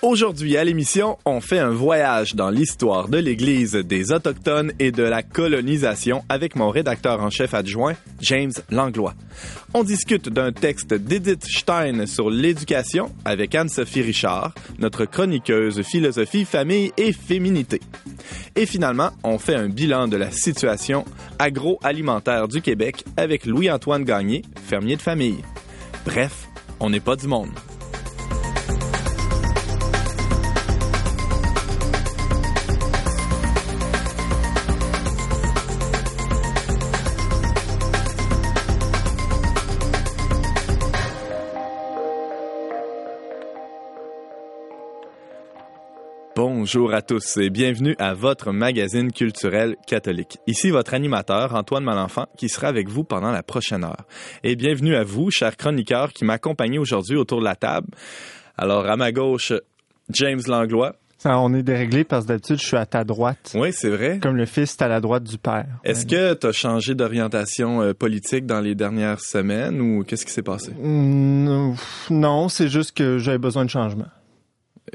Aujourd'hui à l'émission, on fait un voyage dans l'histoire de l'Église des Autochtones et de la colonisation avec mon rédacteur en chef adjoint, James Langlois. On discute d'un texte d'Edith Stein sur l'éducation avec Anne-Sophie Richard, notre chroniqueuse philosophie, famille et féminité. Et finalement, on fait un bilan de la situation agroalimentaire du Québec avec Louis-Antoine Gagné, fermier de famille. Bref, on n'est pas du monde. Bonjour à tous et bienvenue à votre magazine culturel catholique. Ici votre animateur Antoine Malenfant qui sera avec vous pendant la prochaine heure. Et bienvenue à vous, chers chroniqueurs qui m'accompagnent aujourd'hui autour de la table. Alors à ma gauche, James Langlois. Ça, on est déréglé parce que d'habitude, je suis à ta droite. Oui, c'est vrai. Comme le fils est à la droite du père. Est-ce que tu as changé d'orientation euh, politique dans les dernières semaines ou qu'est-ce qui s'est passé? Mm, non, c'est juste que j'avais besoin de changement.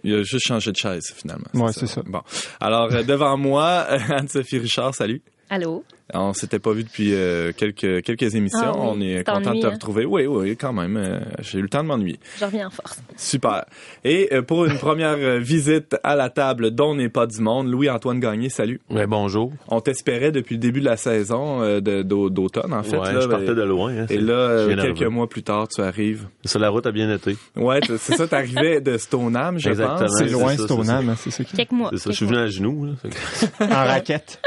Il a juste changé de chaise, finalement. Oui, c'est ça. Bon. Alors, euh, devant moi, Anne-Sophie Richard, salut. Allô? On s'était pas vu depuis euh, quelques quelques émissions. Ah oui, on est content de te hein? retrouver. Oui, oui, quand même. Euh, J'ai eu le temps de m'ennuyer. Je reviens en force. Super. Et euh, pour une première visite à la table dont n'est pas du monde, Louis-Antoine Gagné, salut. Ouais, bonjour. On t'espérait depuis le début de la saison euh, d'automne, en fait. ouais, là, je partais ben, de loin. Hein, Et c'est- là, euh, quelques mois plus tard, tu arrives. Ça, la route a bien été. Ouais, c'est ça, t'arrivais de Stoneham, je Exactement. pense. C'est c'est loin, ça, Stoneham, hein, c'est ça qui Quelques mois. C'est ça. Je suis venu à genoux. Là, En raquette.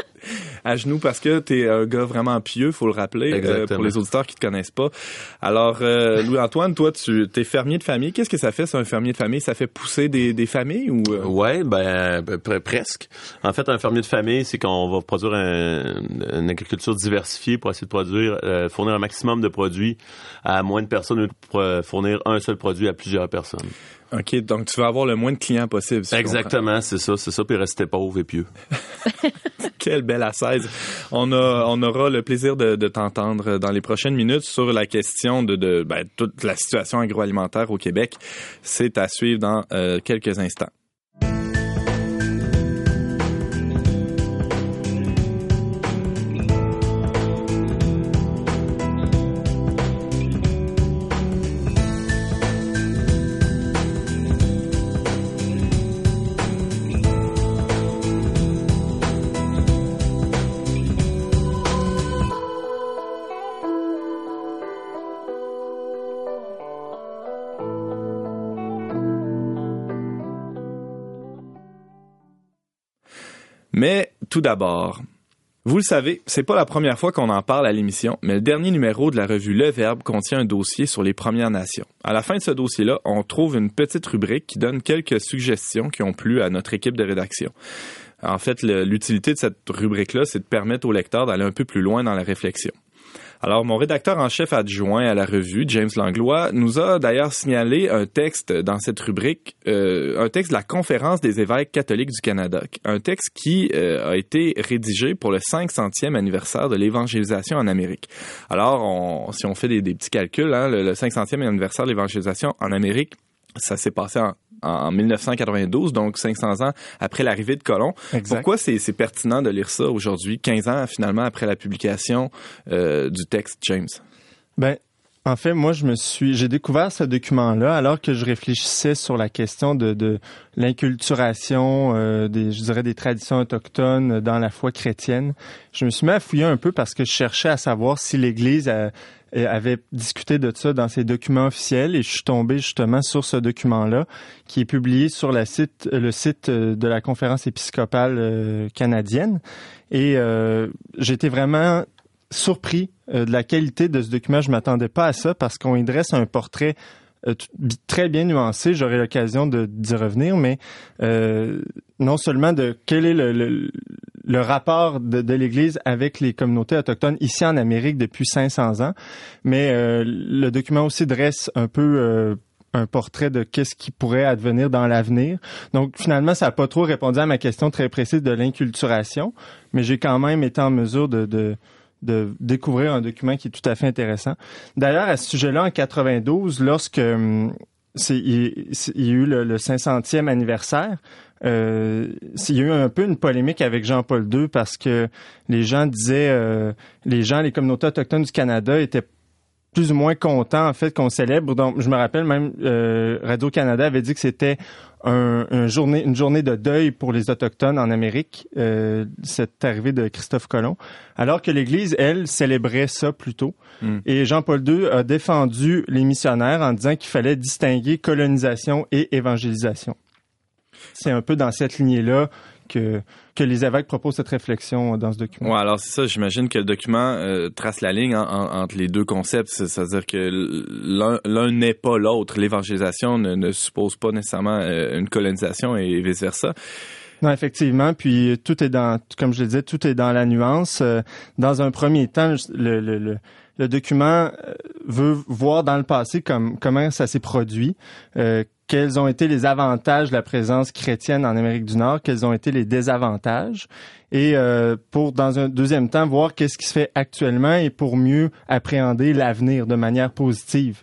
À genoux parce que t'es un gars vraiment pieux, faut le rappeler, euh, pour les auditeurs qui te connaissent pas. Alors, euh, Louis-Antoine, toi, tu t'es fermier de famille. Qu'est-ce que ça fait, c'est un fermier de famille? Ça fait pousser des, des familles ou... euh? Ouais, ben pre- presque. En fait, un fermier de famille, c'est qu'on va produire un- une agriculture diversifiée pour essayer de produire, euh, fournir un maximum de produits à moins de personnes ou euh, fournir un seul produit à plusieurs personnes. OK, donc tu vas avoir le moins de clients possible. si Exactement, c'est ça, c'est ça, puis rester pauvre et pieux. Quelle belle assaise. On, a, on aura le plaisir de, de t'entendre dans les prochaines minutes sur la question de, de ben, toute la situation agroalimentaire au Québec. C'est à suivre dans euh, quelques instants. Mais tout d'abord, vous le savez, c'est pas la première fois qu'on en parle à l'émission, mais le dernier numéro de la revue Le Verbe contient un dossier sur les Premières Nations. À la fin de ce dossier-là, on trouve une petite rubrique qui donne quelques suggestions qui ont plu à notre équipe de rédaction. En fait, l'utilité de cette rubrique-là, c'est de permettre au lecteur d'aller un peu plus loin dans la réflexion. Alors, mon rédacteur en chef adjoint à la revue, James Langlois, nous a d'ailleurs signalé un texte dans cette rubrique, euh, un texte de la Conférence des évêques catholiques du Canada, un texte qui euh, a été rédigé pour le 500e anniversaire de l'évangélisation en Amérique. Alors, on- si on fait des, petits calculs, hein, le, le 500e anniversaire de l'évangélisation en Amérique, ça s'est passé en, en 1992, donc 500 ans après l'arrivée de Colomb. Exact. Pourquoi c'est c'est pertinent de lire ça aujourd'hui, 15 ans finalement après la publication euh, du texte, James? Ben, en fait, moi, je me suis, j'ai découvert ce document-là alors que je réfléchissais sur la question de, de l'inculturation euh, des, je dirais, des traditions autochtones dans la foi chrétienne. Je me suis mis à fouiller un peu parce que je cherchais à savoir si l'Église a- avait discuté de ça dans ses documents officiels et je suis tombé justement sur ce document-là qui est publié sur site, le site euh, de la conférence épiscopale euh, canadienne et euh, j'étais vraiment surpris euh, de la qualité de ce document. Je m'attendais pas à ça parce qu'on y dresse un portrait euh, très bien nuancé. J'aurai l'occasion d'y revenir, mais euh, non seulement de quel est le, le rapport de, de l'Église avec les communautés autochtones ici en Amérique depuis 500 ans, mais euh, le document aussi dresse un peu euh, un portrait de qu'est-ce qui pourrait advenir dans l'avenir. Donc finalement, ça n'a pas trop répondu à ma question très précise de l'inculturation, mais j'ai quand même été en mesure de, de de découvrir un document qui est tout à fait intéressant. D'ailleurs, à ce sujet-là, en 92, lorsque hum, c'est, il, y a eu le, 500e anniversaire, euh, il y a eu un peu une polémique avec Jean-Paul II parce que les gens disaient, euh, les gens, les communautés autochtones du Canada étaient plus ou moins contents en fait qu'on célèbre. Donc, je me rappelle même euh, Radio Canada avait dit que c'était un, journée, une journée de deuil pour les autochtones en Amérique, euh, cette arrivée de Christophe Colomb, alors que l'Église, elle, célébrait ça plutôt. Hmm. Et Jean-Paul II a défendu les missionnaires en disant qu'il fallait distinguer colonisation et évangélisation. C'est un peu dans cette lignée-là que, que les évêques proposent cette réflexion dans ce document. Ouais, alors c'est ça, j'imagine que le document euh, trace la ligne entre les deux concepts, c'est-à-dire que l'un n'est pas l'autre. L'évangélisation ne, suppose pas nécessairement euh, une colonisation et vice-versa. Non, effectivement. Puis tout est dans, comme je le disais, tout est dans la nuance. Euh, dans un premier temps, le, le, le, le document veut voir dans le passé comme, comment ça s'est produit, euh, quels ont été les avantages de la présence chrétienne en Amérique du Nord, quels ont été les désavantages, et euh, pour, dans un deuxième temps, voir qu'est-ce qui se fait actuellement et pour mieux appréhender l'avenir de manière positive.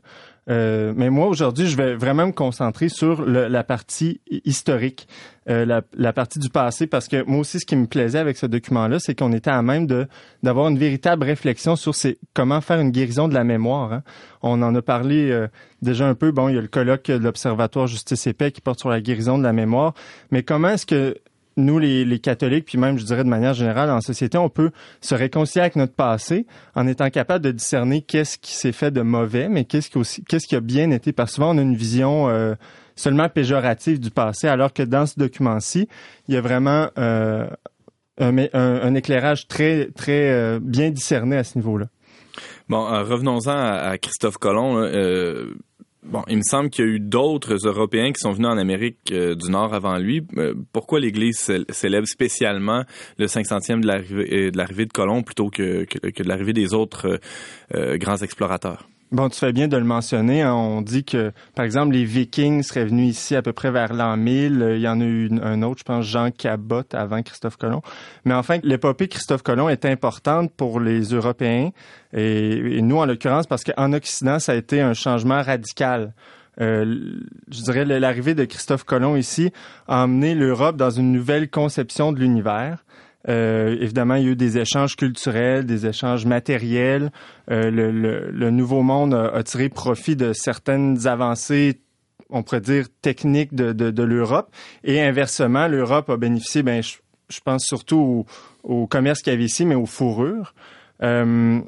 Euh, mais moi, aujourd'hui, je vais vraiment me concentrer sur la partie historique, euh, la, la, partie du passé, parce que moi aussi, ce qui me plaisait avec ce document-là, c'est qu'on était à même de d'avoir une véritable réflexion sur c'est comment faire une guérison de la mémoire. Hein. On en a parlé euh, déjà un peu. Bon, il y a le colloque de l'Observatoire Justice et Paix qui porte sur la guérison de la mémoire, mais comment est-ce que nous, les, catholiques, puis même, je dirais de manière générale, en société, on peut se réconcilier avec notre passé en étant capable de discerner qu'est-ce qui s'est fait de mauvais, mais qu'est-ce qui, aussi, qui a bien été. Parce que souvent, on a une vision euh, seulement péjorative du passé, alors que dans ce document-ci, il y a vraiment euh, un, éclairage très, très euh, bien discerné à ce niveau-là. Bon, revenons-en à, Christophe Colomb. Bon, il me semble qu'il y a eu d'autres Européens qui sont venus en Amérique euh, du Nord avant lui. Euh, pourquoi l'Église célèbre spécialement le 500e de l'arrivée de, l'arrivée de Colomb plutôt que, de l'arrivée des autres euh, grands explorateurs? Bon, tu fais bien de le mentionner. Hein. On dit que, par exemple, les Vikings seraient venus ici à peu près vers l'an 1000. Il y en a eu un autre, je pense, Jean Cabot avant Christophe Colomb. Mais enfin, l'épopée Christophe Colomb est importante pour les Européens et, nous, en l'occurrence, parce qu'en Occident, ça a été un changement radical. Euh, je dirais l'arrivée de Christophe Colomb ici a emmené l'Europe dans une nouvelle conception de l'univers. Euh, évidemment, il y a eu des échanges culturels, des échanges matériels. Euh, le, le, Nouveau Monde a, tiré profit de certaines avancées, on pourrait dire, techniques de, de, de l'Europe. Et inversement, l'Europe a bénéficié, ben, je, je pense surtout au, au commerce qu'il y avait ici, mais aux fourrures. Euh,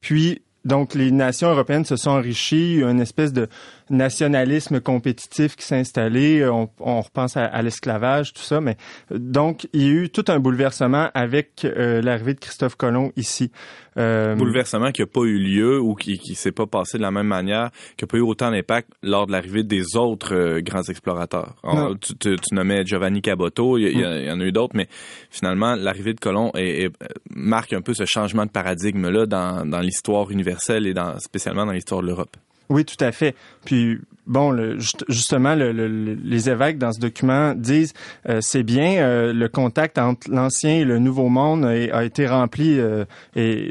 puis, donc, les nations européennes se sont enrichies, il y a une espèce de nationalisme compétitif qui s'est installé, on, repense à, l'esclavage, tout ça, mais donc, il y a eu tout un bouleversement avec euh, l'arrivée de Christophe Colomb ici. Euh, bouleversement qui n'a pas eu lieu ou qui ne s'est pas passé de la même manière, qui n'a pas eu autant d'impact lors de l'arrivée des autres euh, grands explorateurs. tu, tu, nommais Giovanni Caboto, il y, mm. en a eu d'autres, mais finalement, l'arrivée de Colomb marque un peu ce changement de paradigme-là dans, dans l'histoire universelle et dans, spécialement dans l'histoire de l'Europe. Oui, tout à fait. Puis bon, le, justement, le, les évêques dans ce document disent euh, c'est bien euh, le contact entre l'ancien et le nouveau monde a, été rempli euh,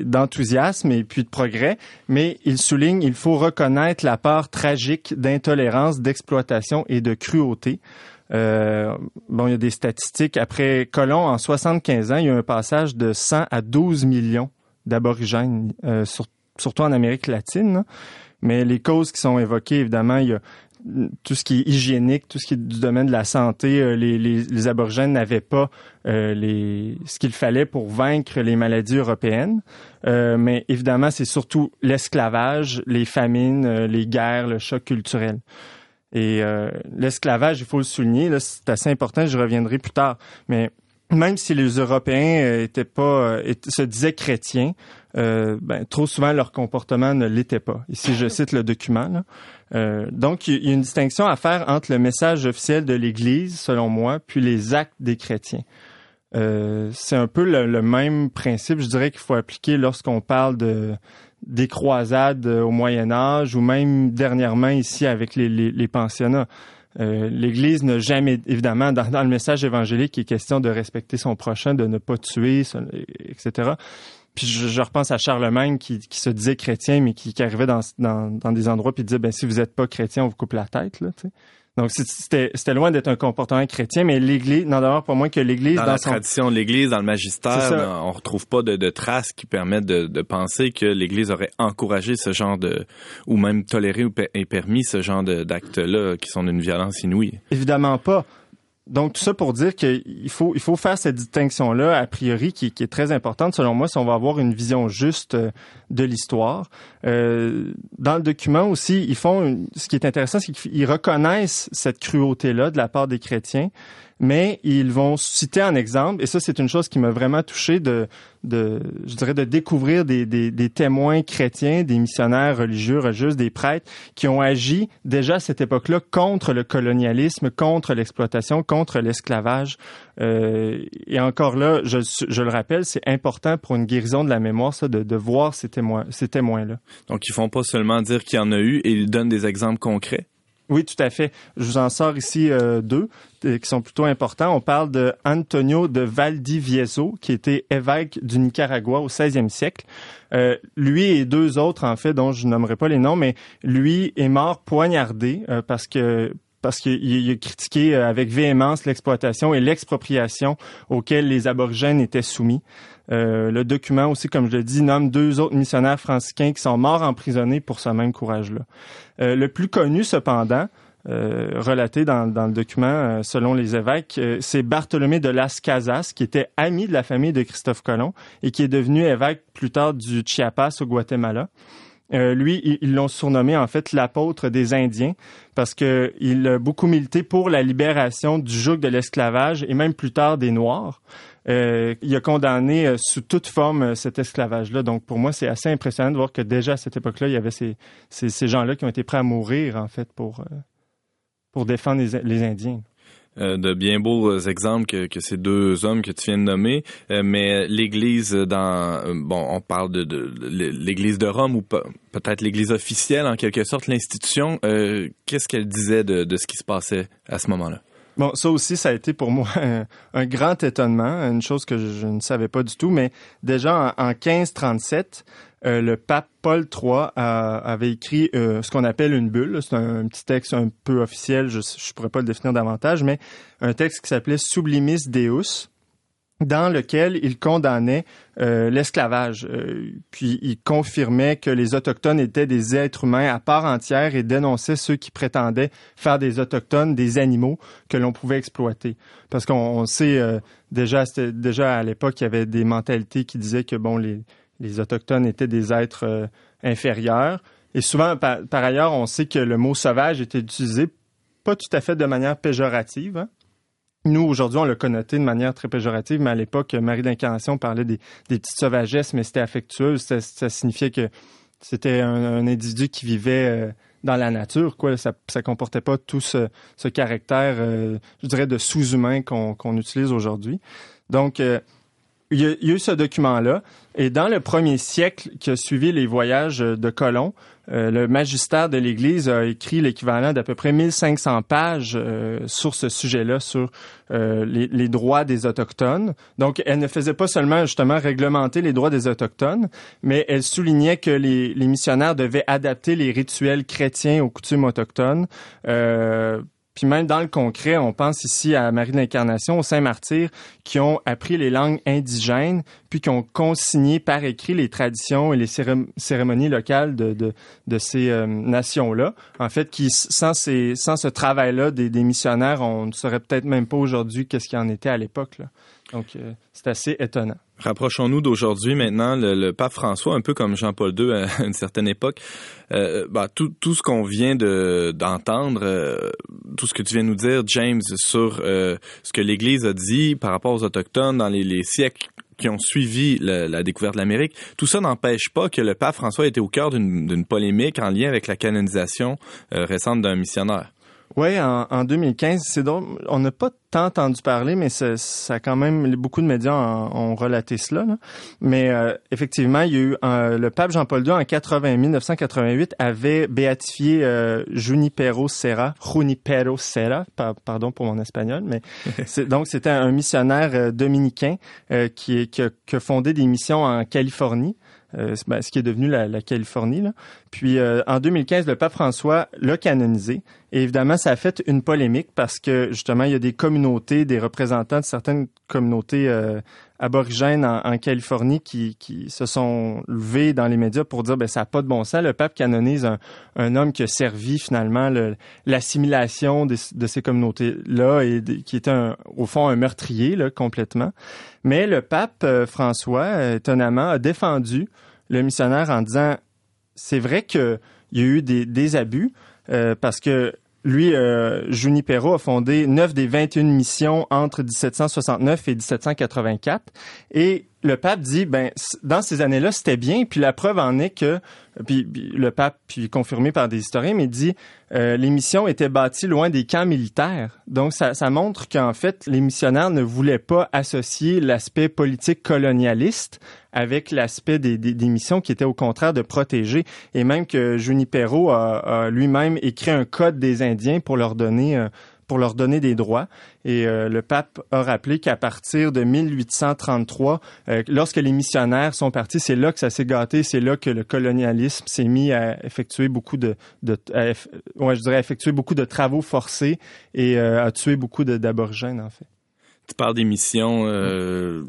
d'enthousiasme et puis de progrès, mais ils soulignent il faut reconnaître la part tragique d'intolérance, d'exploitation et de cruauté. bon, il y a des statistiques. Après Colomb, en 75 ans, il y a un passage de 100 à 12 millions d'aborigènes, surtout en Amérique latine. Mais les causes qui sont évoquées, évidemment, il y a tout ce qui est hygiénique, tout ce qui est du domaine de la santé, euh, les, les, les aborigènes n'avaient pas euh, les, ce qu'il fallait pour vaincre les maladies européennes. Euh, mais évidemment, c'est surtout l'esclavage, les famines, les guerres, le choc culturel. Et l'esclavage, il faut le souligner, c'est assez important, je reviendrai plus tard. Mais même si les Européens étaient pas, se disaient chrétiens, euh, ben, trop souvent leur comportement ne l'était pas. Ici, je cite le document. Euh, donc, il y a une distinction à faire entre le message officiel de l'Église, selon moi, puis les actes des chrétiens. Euh, c'est un peu le, même principe, je dirais, qu'il faut appliquer lorsqu'on parle de des croisades au Moyen Âge ou même dernièrement ici avec les, les, pensionnats. L'Église n'a jamais, évidemment, dans, dans, le message évangélique, il est question de respecter son prochain, de ne pas tuer, etc puis je, repense à Charlemagne qui, qui, se disait chrétien, mais qui, qui arrivait dans, dans, dans, des endroits puis disait, ben si vous n'êtes pas chrétien, on vous coupe la tête. Là. Donc, c'était loin d'être un comportement chrétien, mais l'Église, n'en demeure pas moins que l'Église... Dans, la tradition de l'Église, dans le magistère, on retrouve pas de, de, traces qui permettent de, de penser que l'Église aurait encouragé ce genre de... ou même toléré ou permis ce genre d'actes-là qui sont d'une violence inouïe. Évidemment pas donc tout ça pour dire qu'il faut il faut faire cette distinction là a priori qui, est très importante selon moi si on va avoir une vision juste euh, de l'histoire. Euh, dans le document aussi, ils font ce qui est intéressant, c'est qu'ils reconnaissent cette cruauté là de la part des chrétiens mais ils vont citer un exemple, et ça c'est une chose qui m'a vraiment touché de, de, je dirais, de découvrir des, des, des, témoins chrétiens, des missionnaires religieux, religieuses, des prêtres qui ont agi déjà à cette époque-là contre le colonialisme, contre l'exploitation, contre l'esclavage. Euh, et encore là, je, je le rappelle, c'est important pour une guérison de la mémoire, ça, de, de voir ces témoins, ces témoins-là. Donc ils font pas seulement dire qu'il y en a eu, et ils donnent des exemples concrets. Oui, tout à fait. Je vous en sors ici euh, deux euh, qui sont plutôt importants. On parle de Antonio de Valdivieso, qui était évêque du Nicaragua au 16e siècle. Euh, lui et deux autres, en fait, dont je nommerai pas les noms, mais lui est mort poignardé parce que parce qu'il a critiqué avec véhémence l'exploitation et l'expropriation auxquelles les aborigènes étaient soumis. Euh, le document aussi, comme je le dis, nomme deux autres missionnaires franciscains qui sont morts emprisonnés pour ce même courage-là. Euh, le plus connu, cependant, euh, relaté dans, le document selon les évêques, c'est Bartholomé de Las Casas, qui était ami de la famille de Christophe Colomb et qui est devenu évêque plus tard du Chiapas au Guatemala. lui, ils l'ont surnommé en fait l'apôtre des Indiens parce qu'il a beaucoup milité pour la libération du joug de l'esclavage et même plus tard des Noirs. Euh, il a condamné euh, sous toute forme euh, cet esclavage-là. Donc, pour moi, c'est assez impressionnant de voir que déjà à cette époque-là, il y avait ces, ces, gens-là qui ont été prêts à mourir, en fait, pour, pour défendre les, Indiens. de bien beaux exemples que, ces deux hommes que tu viens de nommer, mais l'Église dans bon, on parle de, de, l'Église de Rome ou peut-être l'Église officielle en quelque sorte, l'institution. Qu'est-ce qu'elle disait de, de ce qui se passait à ce moment-là? Bon, ça aussi, ça a été pour moi un, grand étonnement, une chose que je, ne savais pas du tout. Mais déjà en, 1537, euh, le pape Paul III avait écrit euh, ce qu'on appelle une bulle. C'est un, petit texte un peu officiel, je ne pourrais pas le définir davantage, mais un texte qui s'appelait Sublimis Deus, dans lequel il condamnait euh, l'esclavage. Euh, puis il confirmait que les Autochtones étaient des êtres humains à part entière et dénonçait ceux qui prétendaient faire des Autochtones des animaux que l'on pouvait exploiter. Parce qu'on sait euh, déjà, déjà à l'époque, il y avait des mentalités qui disaient que bon, les, les Autochtones étaient des êtres inférieurs. Et souvent, par, ailleurs, on sait que le mot sauvage était utilisé pas tout à fait de manière péjorative. Hein? Nous, aujourd'hui, on l'a connoté de manière très péjorative, mais à l'époque, Marie d'Incarnation parlait des, des, petites sauvagesses, mais c'était affectueux. Ça, signifiait que c'était un, individu qui vivait euh, dans la nature, quoi. Ça, ça comportait pas tout ce, ce caractère, euh, je dirais, de sous-humain qu'on utilise aujourd'hui. Donc, euh, il y, a, eu ce document-là. Et dans le premier siècle qui a suivi les voyages de Colomb, euh, le magistère de l'Église a écrit l'équivalent d'à peu près 1500 pages euh, sur ce sujet-là, sur euh, les, droits des Autochtones. Donc, elle ne faisait pas seulement justement réglementer les droits des Autochtones, mais elle soulignait que les, les missionnaires devaient adapter les rituels chrétiens aux coutumes autochtones puis même dans le concret, on pense ici à Marie de l'Incarnation, aux Saint-Martyr, qui ont appris les langues indigènes, puis qui ont consigné par écrit les traditions et les cérémonies locales de, ces euh, nations-là. En fait, qui sans, ce travail-là des, missionnaires, on ne saurait peut-être même pas aujourd'hui qu'est-ce qu'il en était à l'époque. Donc, euh, c'est assez étonnant. Rapprochons-nous d'aujourd'hui maintenant. Le, pape François, un peu comme Jean-Paul II à une certaine époque, euh, bah, tout, ce qu'on vient de, d'entendre, euh, tout ce que tu viens de nous dire, James, sur euh, ce que l'Église a dit par rapport aux Autochtones dans les, les siècles qui ont suivi la découverte de l'Amérique, tout ça n'empêche pas que le pape François était au cœur d'une polémique en lien avec la canonisation récente d'un missionnaire. Oui, en, en 2015, c'est drôle. On n'a pas tant entendu parler, mais ça, ça a quand même beaucoup de médias ont, relaté cela. Là. Mais euh, effectivement, il y a eu le pape Jean-Paul II en 80, 1988 avait béatifié euh, Junipero Serra, Junipero Serra, pardon pour mon espagnol, mais donc c'était un missionnaire euh, dominicain euh, qui, qui, a, qui a fondé des missions en Californie. Euh, ben, ce qui est devenu la, la Californie. Puis euh, en 2015, le pape François l'a canonisé. Et évidemment, ça a fait une polémique parce que justement, il y a des communautés, des représentants de certaines communautés euh, aborigènes en, Californie qui, qui, se sont levés dans les médias pour dire ben ça n'a pas de bon sens. Le pape canonise un, un homme qui a servi finalement l'assimilation de, de, ces communautés-là et qui était un, au fond un meurtrier là, complètement. Mais le pape euh, François, étonnamment, a défendu le missionnaire en disant c'est vrai qu'il y a eu des, des abus euh, parce que lui, euh, Junipero a fondé neuf des 21 missions entre 1769 et 1784. Et le pape dit, ben, dans ces années-là, c'était bien. Puis la preuve en est que, puis, le pape, puis confirmé par des historiens, mais dit, euh, les missions étaient bâties loin des camps militaires. Donc ça, montre qu'en fait, les missionnaires ne voulaient pas associer l'aspect politique colonialiste avec l'aspect des, des, des, missions qui étaient au contraire de protéger. Et même que Junipero a, a lui-même écrit un code des Indiens pour leur donner euh, pour leur donner des droits. Et euh, le pape a rappelé qu'à partir de 1833, euh, lorsque les missionnaires sont partis, c'est là que ça s'est gâté, c'est là que le colonialisme s'est mis à effectuer beaucoup de, ouais, je dirais effectuer beaucoup de travaux forcés et euh, à tuer beaucoup d'aborigènes en fait tu parles des missions, euh,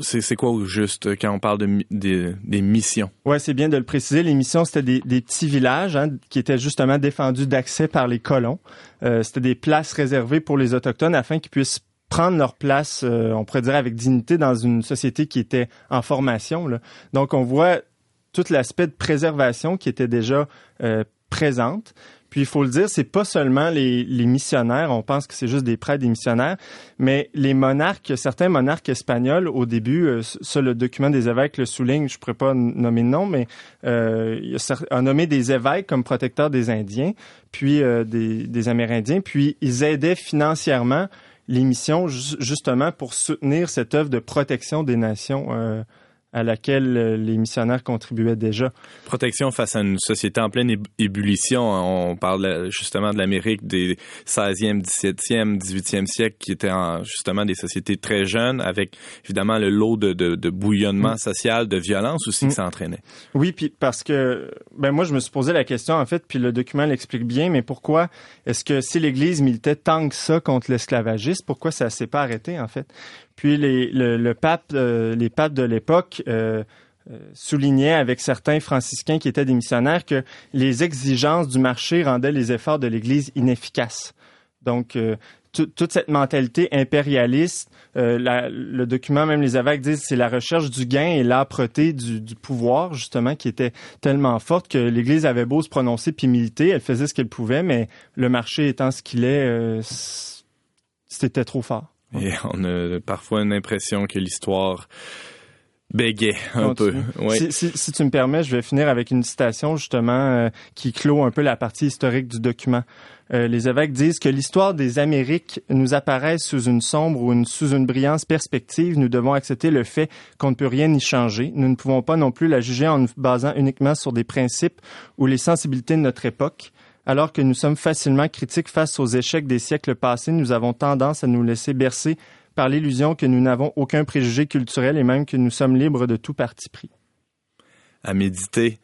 c'est quoi au juste quand on parle de, des, missions? Ouais, c'est bien de le préciser. Les missions, c'était des, petits villages hein, qui étaient justement défendus d'accès par les colons. Euh, c'était des places réservées pour les Autochtones afin qu'ils puissent prendre leur place, euh, on pourrait dire avec dignité, dans une société qui était en formation. Donc, on voit tout l'aspect de préservation qui était déjà présente. Puis il faut le dire, c'est pas seulement les, les, missionnaires, on pense que c'est juste des prêtres, des missionnaires, mais les monarques, certains monarques espagnols au début, euh, ça le document des évêques le souligne, je pourrais pas nommer de nom, mais euh, a nommé des évêques comme protecteurs des Indiens, puis euh, des, des Amérindiens, puis ils aidaient financièrement les missions justement pour soutenir cette œuvre de protection des nations. Euh, à laquelle euh, les missionnaires contribuaient déjà. Protection face à une société en pleine ébullition. On parle justement de l'Amérique des 16e, 17e, 18e siècle qui étaient justement des sociétés très jeunes avec évidemment le lot de, de, bouillonnement mm. social, de violence aussi que mm. ça entraînait. Oui, puis parce que ben moi je me suis posé la question en fait, puis le document l'explique bien, mais pourquoi est-ce que si l'Église militait tant que ça contre l'esclavagisme, pourquoi ça s'est pas arrêté en fait? Puis les, le, pape, euh, les papes de l'époque euh, euh, soulignaient avec certains franciscains qui étaient des missionnaires que les exigences du marché rendaient les efforts de l'Église inefficaces. Donc, toute cette mentalité impérialiste, le document, même les évêques disent, c'est la recherche du gain et l'âpreté du, du, pouvoir, justement, qui était tellement forte que l'Église avait beau se prononcer puis militer, elle faisait ce qu'elle pouvait, mais le marché étant ce qu'il est, c'était trop fort. Et on a parfois une impression que l'histoire bégait un peu. Si, si, si, tu me permets, je vais finir avec une citation justement euh, qui clôt un peu la partie historique du document. Euh, les évêques disent que l'histoire des Amériques nous apparaît sous une sombre ou une, sous une brillante perspective. Nous devons accepter le fait qu'on ne peut rien y changer. Nous ne pouvons pas non plus la juger en nous basant uniquement sur des principes ou les sensibilités de notre époque. Alors que nous sommes facilement critiques face aux échecs des siècles passés, nous avons tendance à nous laisser bercer par l'illusion que nous n'avons aucun préjugé culturel et même que nous sommes libres de tout parti pris. À méditer.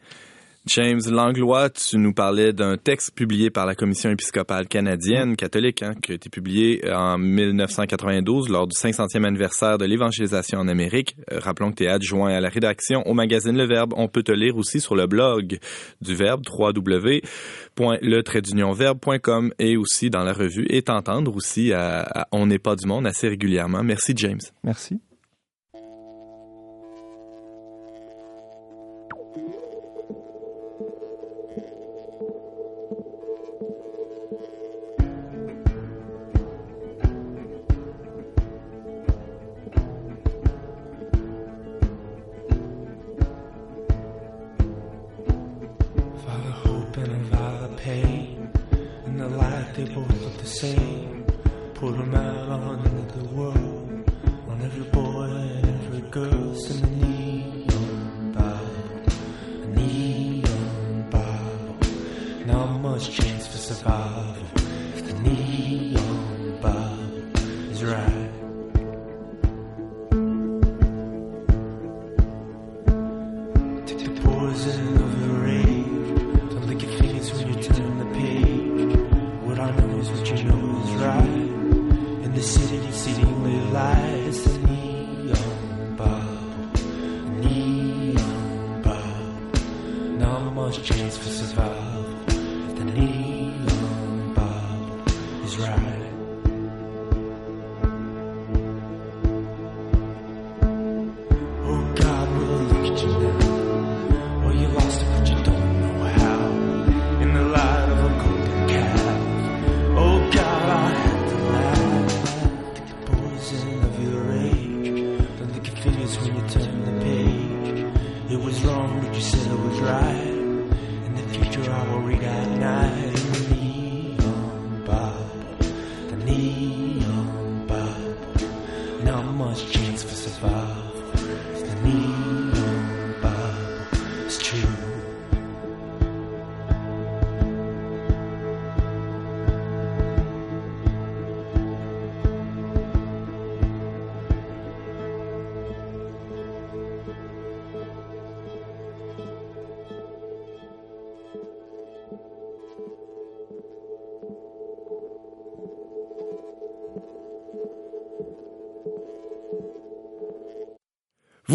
James Langlois, tu nous parlais d'un texte publié par la Commission épiscopale canadienne catholique, hein, qui a été publié en 1992 lors du 500e anniversaire de l'évangélisation en Amérique. Euh, rappelons que tu es adjoint à la rédaction au magazine Le Verbe. On peut te lire aussi sur le blog du Verbe, www.le-verbe.com et aussi dans la revue et t'entendre aussi à On n'est pas du monde assez régulièrement. Merci James. Merci. Same. Put them out on the world. On every boy and every girl. Send a neon Bible. A neon Bible. Not much chance for survival.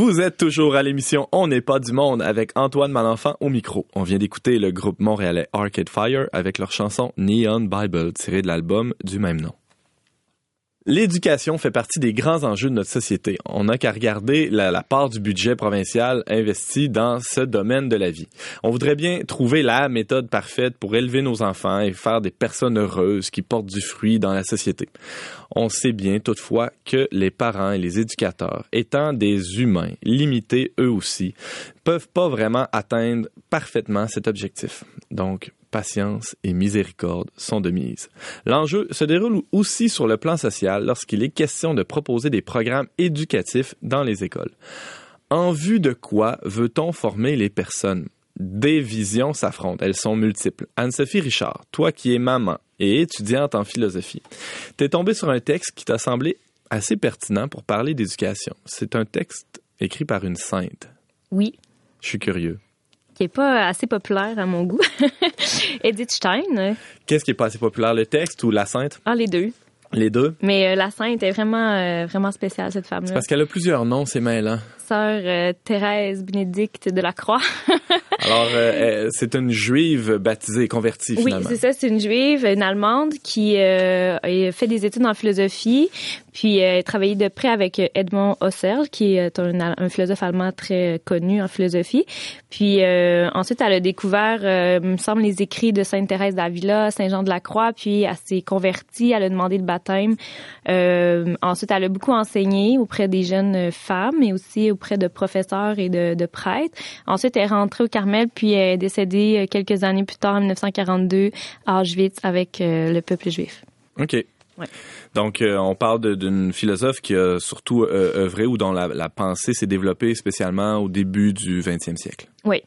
Vous êtes toujours à l'émission On n'est pas du monde avec Antoine Malenfant au micro. On vient d'écouter le groupe montréalais Arcade Fire avec leur chanson Neon Bible tirée de l'album du même nom. L'éducation fait partie des grands enjeux de notre société. On n'a qu'à regarder la, part du budget provincial investi dans ce domaine de la vie. On voudrait bien trouver la méthode parfaite pour élever nos enfants et faire des personnes heureuses qui portent du fruit dans la société. On sait bien toutefois que les parents et les éducateurs, étant des humains limités eux aussi, peuvent pas vraiment atteindre parfaitement cet objectif. Donc, patience et miséricorde sont de mise. L'enjeu se déroule aussi sur le plan social lorsqu'il est question de proposer des programmes éducatifs dans les écoles. En vue de quoi veut-on former les personnes? Des visions s'affrontent, elles sont multiples. Anne-Sophie Richard, toi qui es maman et étudiante en philosophie, t'es tombée sur un texte qui t'a semblé assez pertinent pour parler d'éducation. C'est un texte écrit par une sainte. Oui. Je suis curieux qui est pas assez populaire à mon goût. Edith Stein. Qu'est-ce qui est pas assez populaire, le texte ou la sainte? Ah, les deux. Les deux? Mais euh, la sainte est vraiment, euh, vraiment spéciale, cette femme-là. Parce qu'elle a plusieurs noms, c'est mêlant. Sœur euh, Thérèse Bénédicte de la Croix. Alors, c'est une juive baptisée et convertie, finalement. Oui, c'est ça. C'est une juive, une Allemande qui a fait des études en philosophie, puis a travaillé de près avec Edmond Husserl, qui est un, un philosophe allemand très connu en philosophie. Puis ensuite, elle a découvert, me semble, les écrits de Sainte Thérèse d'Avila, Saint Jean de la Croix, puis elle s'est convertie, elle a demandé le baptême. Euh, ensuite, elle a beaucoup enseigné auprès des jeunes femmes, mais aussi auprès de professeurs et de, de prêtres. Ensuite, elle est rentrée au Carmel, puis elle est décédée quelques années plus tard, en 1942, à Auschwitz, avec euh, le peuple juif. OK. Ouais. Donc, euh, on parle d'une philosophe qui a surtout euh, œuvré ou dont la, la pensée s'est développée spécialement au début du 20e siècle. Oui.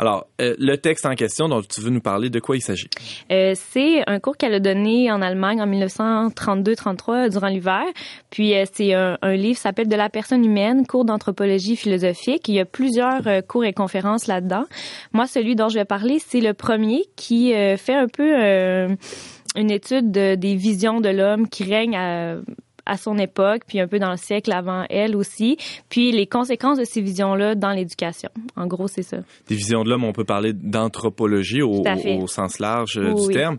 Alors, euh, le texte en question dont tu veux nous parler, de quoi il s'agit? Euh, c'est un cours qu'elle a donné en Allemagne en 1932-33 durant l'hiver. Puis euh, c'est un, un, livre s'appelle De la personne humaine, cours d'anthropologie philosophique. Il y a plusieurs cours et conférences là-dedans. Moi, celui dont je vais parler, c'est le premier qui fait un peu une étude de, des visions de l'homme qui règne à à son époque, puis un peu dans le siècle avant elle aussi, puis les conséquences de ces visions-là dans l'éducation. En gros, c'est ça. Des visions de l'homme, on peut parler d'anthropologie au, au, sens large oui, du oui. terme.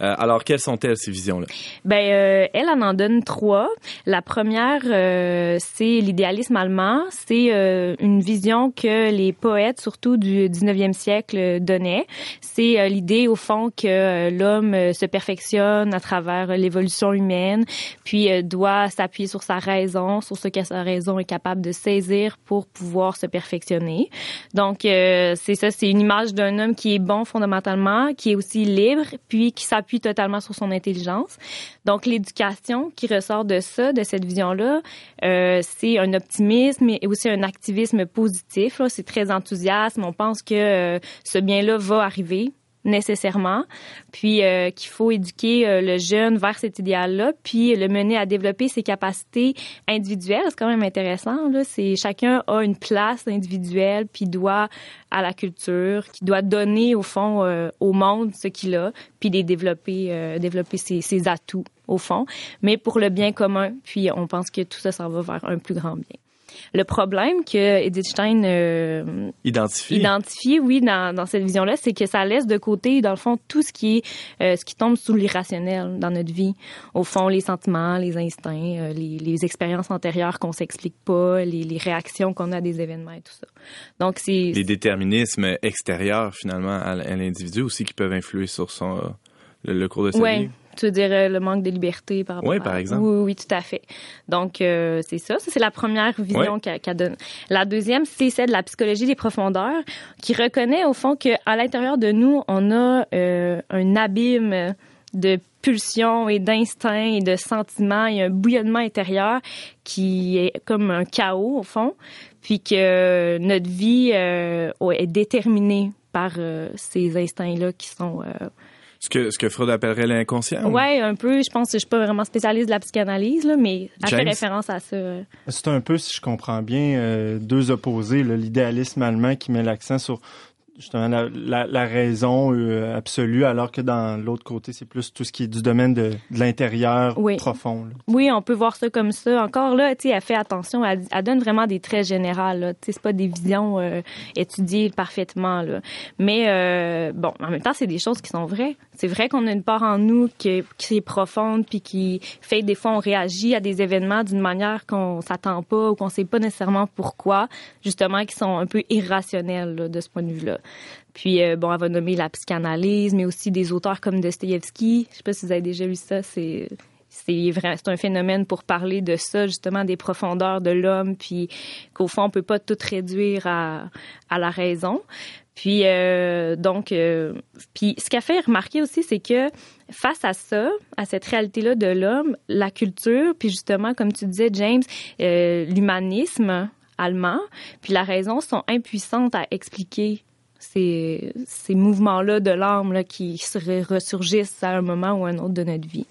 Euh, alors, quelles sont-elles, ces visions-là? Ben, euh, elle en en donne trois. La première, euh, c'est l'idéalisme allemand. C'est euh, une vision que les poètes, surtout du 19e siècle, donnaient. C'est euh, l'idée, au fond, que l'homme se perfectionne à travers l'évolution humaine, puis doit doit s'appuyer sur sa raison, sur ce que sa raison est capable de saisir pour pouvoir se perfectionner. Donc, euh, c'est ça, c'est une image d'un homme qui est bon fondamentalement, qui est aussi libre, puis qui s'appuie totalement sur son intelligence. Donc, l'éducation qui ressort de ça, de cette vision-là, euh, c'est un optimisme et aussi un activisme positif. C'est très enthousiaste. On pense que euh, ce bien-là va arriver nécessairement, puis euh, qu'il faut éduquer euh, le jeune vers cet idéal-là, puis le mener à développer ses capacités individuelles. C'est quand même intéressant. Là, c'est chacun a une place individuelle, puis doit à la culture, qui doit donner au fond euh, au monde ce qu'il a, puis les développer, euh, développer ses, ses atouts au fond, mais pour le bien commun. Puis on pense que tout ça, ça va vers un plus grand bien. Le problème que Edith Stein euh, identifié, oui, dans, dans cette vision-là, c'est que ça laisse de côté, dans le fond, tout ce qui est, euh, ce qui tombe sous l'irrationnel dans notre vie. Au fond, les sentiments, les instincts, euh, les, les expériences antérieures qu'on s'explique pas, les, les réactions qu'on a à des événements et tout ça. Donc, c'est... Les déterminismes extérieurs, finalement, à l'individu aussi qui peuvent influer sur son, le, le cours de sa Ouais. vie. Tu veux dire euh, le manque de liberté par rapport Oui, à- par exemple. Oui, oui, tout à fait. Donc, euh, c'est ça. Ça, c'est la première vision Ouais. qu'elle donne. La deuxième, c'est celle de la psychologie des profondeurs, qui reconnaît au fond qu'à l'intérieur de nous, on a euh, un abîme de pulsions et d'instincts et de sentiments et un bouillonnement intérieur qui est comme un chaos au fond, puis que notre vie euh, est déterminée par ces instincts-là qui sont Ce que, ce que Freud appellerait l'inconscient. ou- Ouais, un peu. Je pense que je suis pas vraiment spécialiste de la psychanalyse, là, mais elle fait référence à ça. C'est un peu, si je comprends bien, euh, deux opposés. là. L'idéalisme allemand qui met l'accent sur justement la, la, la raison euh, absolue, alors que dans l'autre côté, c'est plus tout ce qui est du domaine de, de l'intérieur Oui. profond. là. Oui, on peut voir ça comme ça. Encore là, tu sais, elle fait attention. Elle, elle donne vraiment des traits généraux. Tu sais, c'est pas des visions euh, étudiées parfaitement. Là. Mais euh, bon, en même temps, c'est des choses qui sont vraies. C'est vrai qu'on a une part en nous qui, qui est profonde puis qui fait des fois on réagit à des événements d'une manière qu'on s'attend pas ou qu'on sait pas nécessairement pourquoi, justement, qui sont un peu irrationnels là, de ce point de vue-là. Puis euh, bon, elle va nommer la psychanalyse, mais aussi des auteurs comme Dostoïevski. Je sais pas si vous avez déjà lu ça. C'est c'est un phénomène pour parler de ça, justement, des profondeurs de l'homme, puis qu'au fond, on peut pas tout réduire à, à la raison. Puis euh, donc, euh, puis ce qu'a fait remarquer aussi, c'est que face à ça, à cette réalité-là de l'homme, la culture, puis justement, comme tu disais, James, euh, l'humanisme allemand, puis la raison sont impuissantes à expliquer ces, ces mouvements-là de l'âme qui se ressurgissent à un moment ou un autre de notre vie,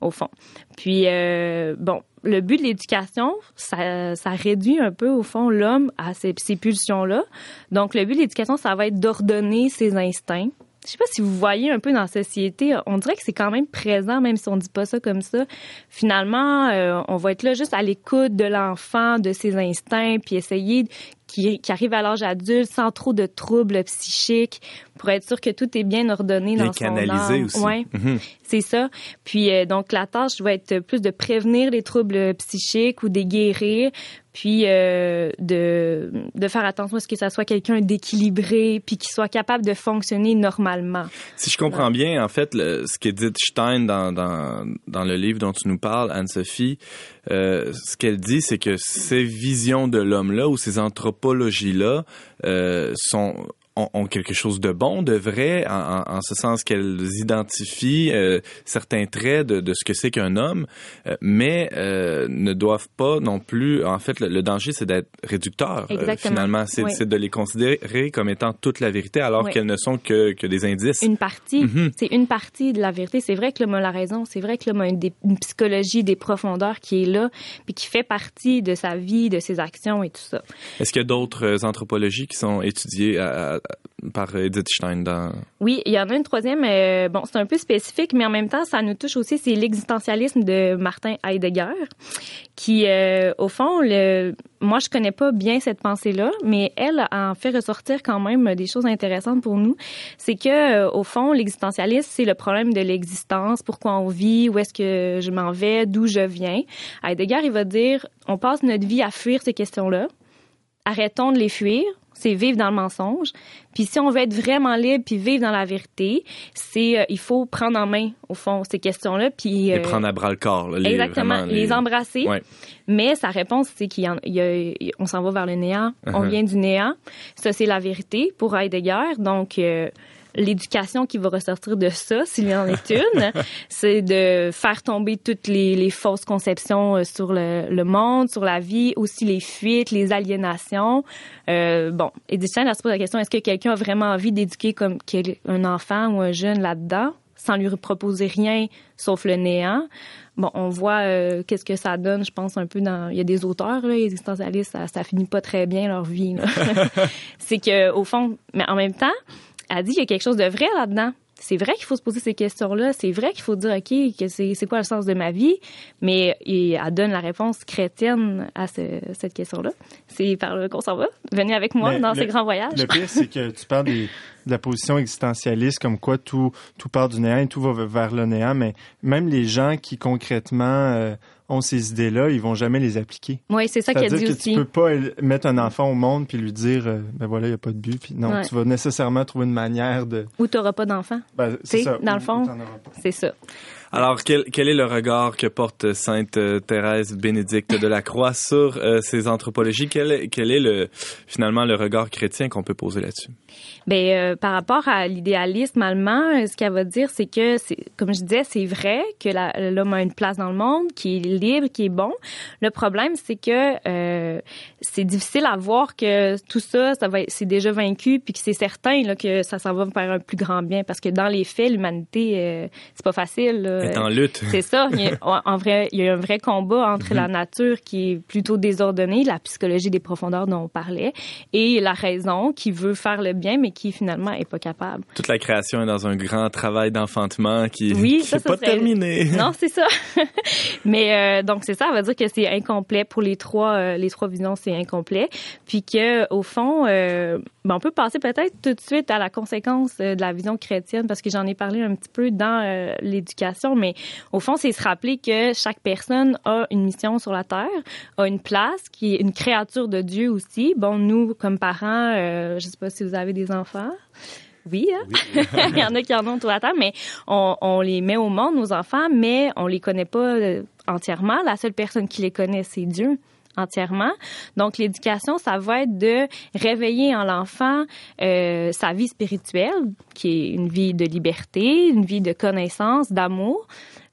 au fond. Puis, euh, bon, le but de l'éducation, ça, ça réduit un peu, au fond, l'homme à ces, ces pulsions-là. Donc, le but de l'éducation, ça va être d'ordonner ses instincts. Je sais pas si vous voyez un peu dans la société, on dirait que c'est quand même présent, même si on dit pas ça comme ça. Finalement, euh, on va être là juste à l'écoute de l'enfant, de ses instincts, puis essayer qui, qui arrive à l'âge adulte sans trop de troubles psychiques pour être sûr que tout est bien ordonné Bien dans son canalisé âme. aussi. Ouais. Mhm. C'est ça. Puis euh, donc la tâche va être plus de prévenir les troubles psychiques ou de guérir, puis euh, de de faire attention à ce que ça soit quelqu'un d'équilibré, puis qui soit capable de fonctionner normalement. Si je comprends bien, en fait, le- ce qu'Edith Stein dans, dans, le livre dont tu nous parles, Anne-Sophie, euh, ce qu'elle dit, c'est que ces visions de l'homme-là ou ces anthropologies-là euh, sont ont, ont quelque chose de bon, de vrai, en, ce sens qu'elles identifient euh, certains traits de, de ce que c'est qu'un homme, euh, mais euh, ne doivent pas non plus. En fait, le, le danger, c'est d'être réducteur. finalement, c'est Oui. de les considérer comme étant toute la vérité, alors Oui. qu'elles ne sont que, que des indices. Une partie, Mhm. c'est une partie de la vérité. C'est vrai que l'homme a la raison. C'est vrai que l'homme a une, des- une psychologie des profondeurs qui est là, puis qui fait partie de sa vie, de ses actions et tout ça. Est-ce qu'il y a d'autres anthropologies qui sont étudiées à- à- par Edith Stein dans... Oui, il y en a une troisième. euh, bon, c'est un peu spécifique, mais en même temps, ça nous touche aussi. C'est l'existentialisme de Martin Heidegger, qui, euh, au fond, moi, je connais pas bien cette pensée-là, mais elle en fait ressortir quand même des choses intéressantes pour nous. C'est que, euh, au fond, l'existentialisme, c'est le problème de l'existence, pourquoi on vit, où est-ce que je m'en vais, d'où je viens. Heidegger, il va dire, on passe notre vie à fuir ces questions-là. Arrêtons de les fuir. C'est vivre dans le mensonge. Puis si on veut être vraiment libre puis vivre dans la vérité, c'est euh, il faut prendre en main au fond ces questions-là puis Les euh, prendre à bras le corps. là, les- exactement vraiment, les, embrasser. Ouais. Mais sa réponse c'est qu'il y a- on s'en va vers le néant. On Uh-huh. vient du néant. Ça c'est la vérité pour Heidegger. Donc euh, l'éducation qui va ressortir de ça, s'il y en est une, c'est de faire tomber toutes les, les fausses conceptions euh, sur le, le monde, sur la vie, aussi les fuites, les aliénations. Euh, bon, Edith elle se pose la question, est-ce que quelqu'un a vraiment envie d'éduquer comme un enfant ou un jeune là-dedans, sans lui proposer rien sauf le néant? Bon, on voit euh, qu'est-ce que ça donne, je pense, un peu dans... Il y a des auteurs, là, existentialistes, ça, ça finit pas très bien leur vie. c'est que au fond, mais en même temps, elle dit qu'il y a quelque chose de vrai là-dedans. C'est vrai qu'il faut se poser ces questions-là. C'est vrai qu'il faut dire, OK, que c'est, c'est quoi le sens de ma vie? Mais et elle donne la réponse chrétienne à ce- cette question-là. C'est par là qu'on s'en va. Venez avec moi Mais dans le- ces grands voyages. Le pire, c'est que tu parles des- de la position existentialiste, comme quoi tout, tout part du néant et tout va vers le néant, mais même les gens qui concrètement euh, ont ces idées-là, ils vont jamais les appliquer. Oui, c'est ça qu'elle C'est-à-dire dit que aussi. tu peux pas mettre un enfant au monde puis lui dire, euh, ben voilà, il n'y a pas de but. Puis non, Ouais. tu vas nécessairement trouver une manière de... Ou t'auras pas d'enfant. Ben, c'est ça. dans le fond. C'est ça. Alors, quel, est le regard que porte Sainte euh, Thérèse Bénédicte de la Croix sur euh, ces anthropologies? Quel est, le, finalement le regard chrétien qu'on peut poser là-dessus? Ben, euh, par rapport à l'idéalisme allemand, ce qu'elle va dire, c'est que, comme je disais, c'est vrai que l'homme a une place dans le monde, qui est libre, qui est bon. Le problème, c'est que c'est difficile à voir que tout ça, ça va, c'est déjà vaincu, puis que c'est certain là, que ça s'en va vers un plus grand bien, parce que dans les faits, l'humanité, c'est pas facile. Est en lutte. C'est ça. Il y, a, en- vrai, il y a un vrai combat entre la nature qui est plutôt désordonnée, la psychologie des profondeurs dont on parlait, et la raison qui veut faire le bien, mais qui finalement est pas capable. Toute la création est dans un grand travail d'enfantement qui Oui, qui ça, est ça pas serait- terminé. Non, c'est ça. mais euh, donc c'est ça, ça veut dire que c'est incomplet pour les trois euh, les trois visions, c'est incomplet, puis que au fond, euh, ben, on peut passer peut-être tout de suite à la conséquence euh, de la vision chrétienne parce que j'en ai parlé un petit peu dans euh, mais au fond, c'est se rappeler que chaque personne a une mission sur la terre, a une place, qui est une créature de Dieu aussi. Bon, nous comme parents, euh, je sais pas si vous avez des enfants. Oui, hein? il y en a qui en ont tout à terre, mais on, on les met au monde, nos enfants, mais on les connaît pas euh, entièrement. La seule personne qui les connaît, c'est Dieu entièrement. Donc, l'éducation, ça va être de réveiller en l'enfant euh, sa vie spirituelle, qui est une vie de liberté, une vie de connaissance, d'amour,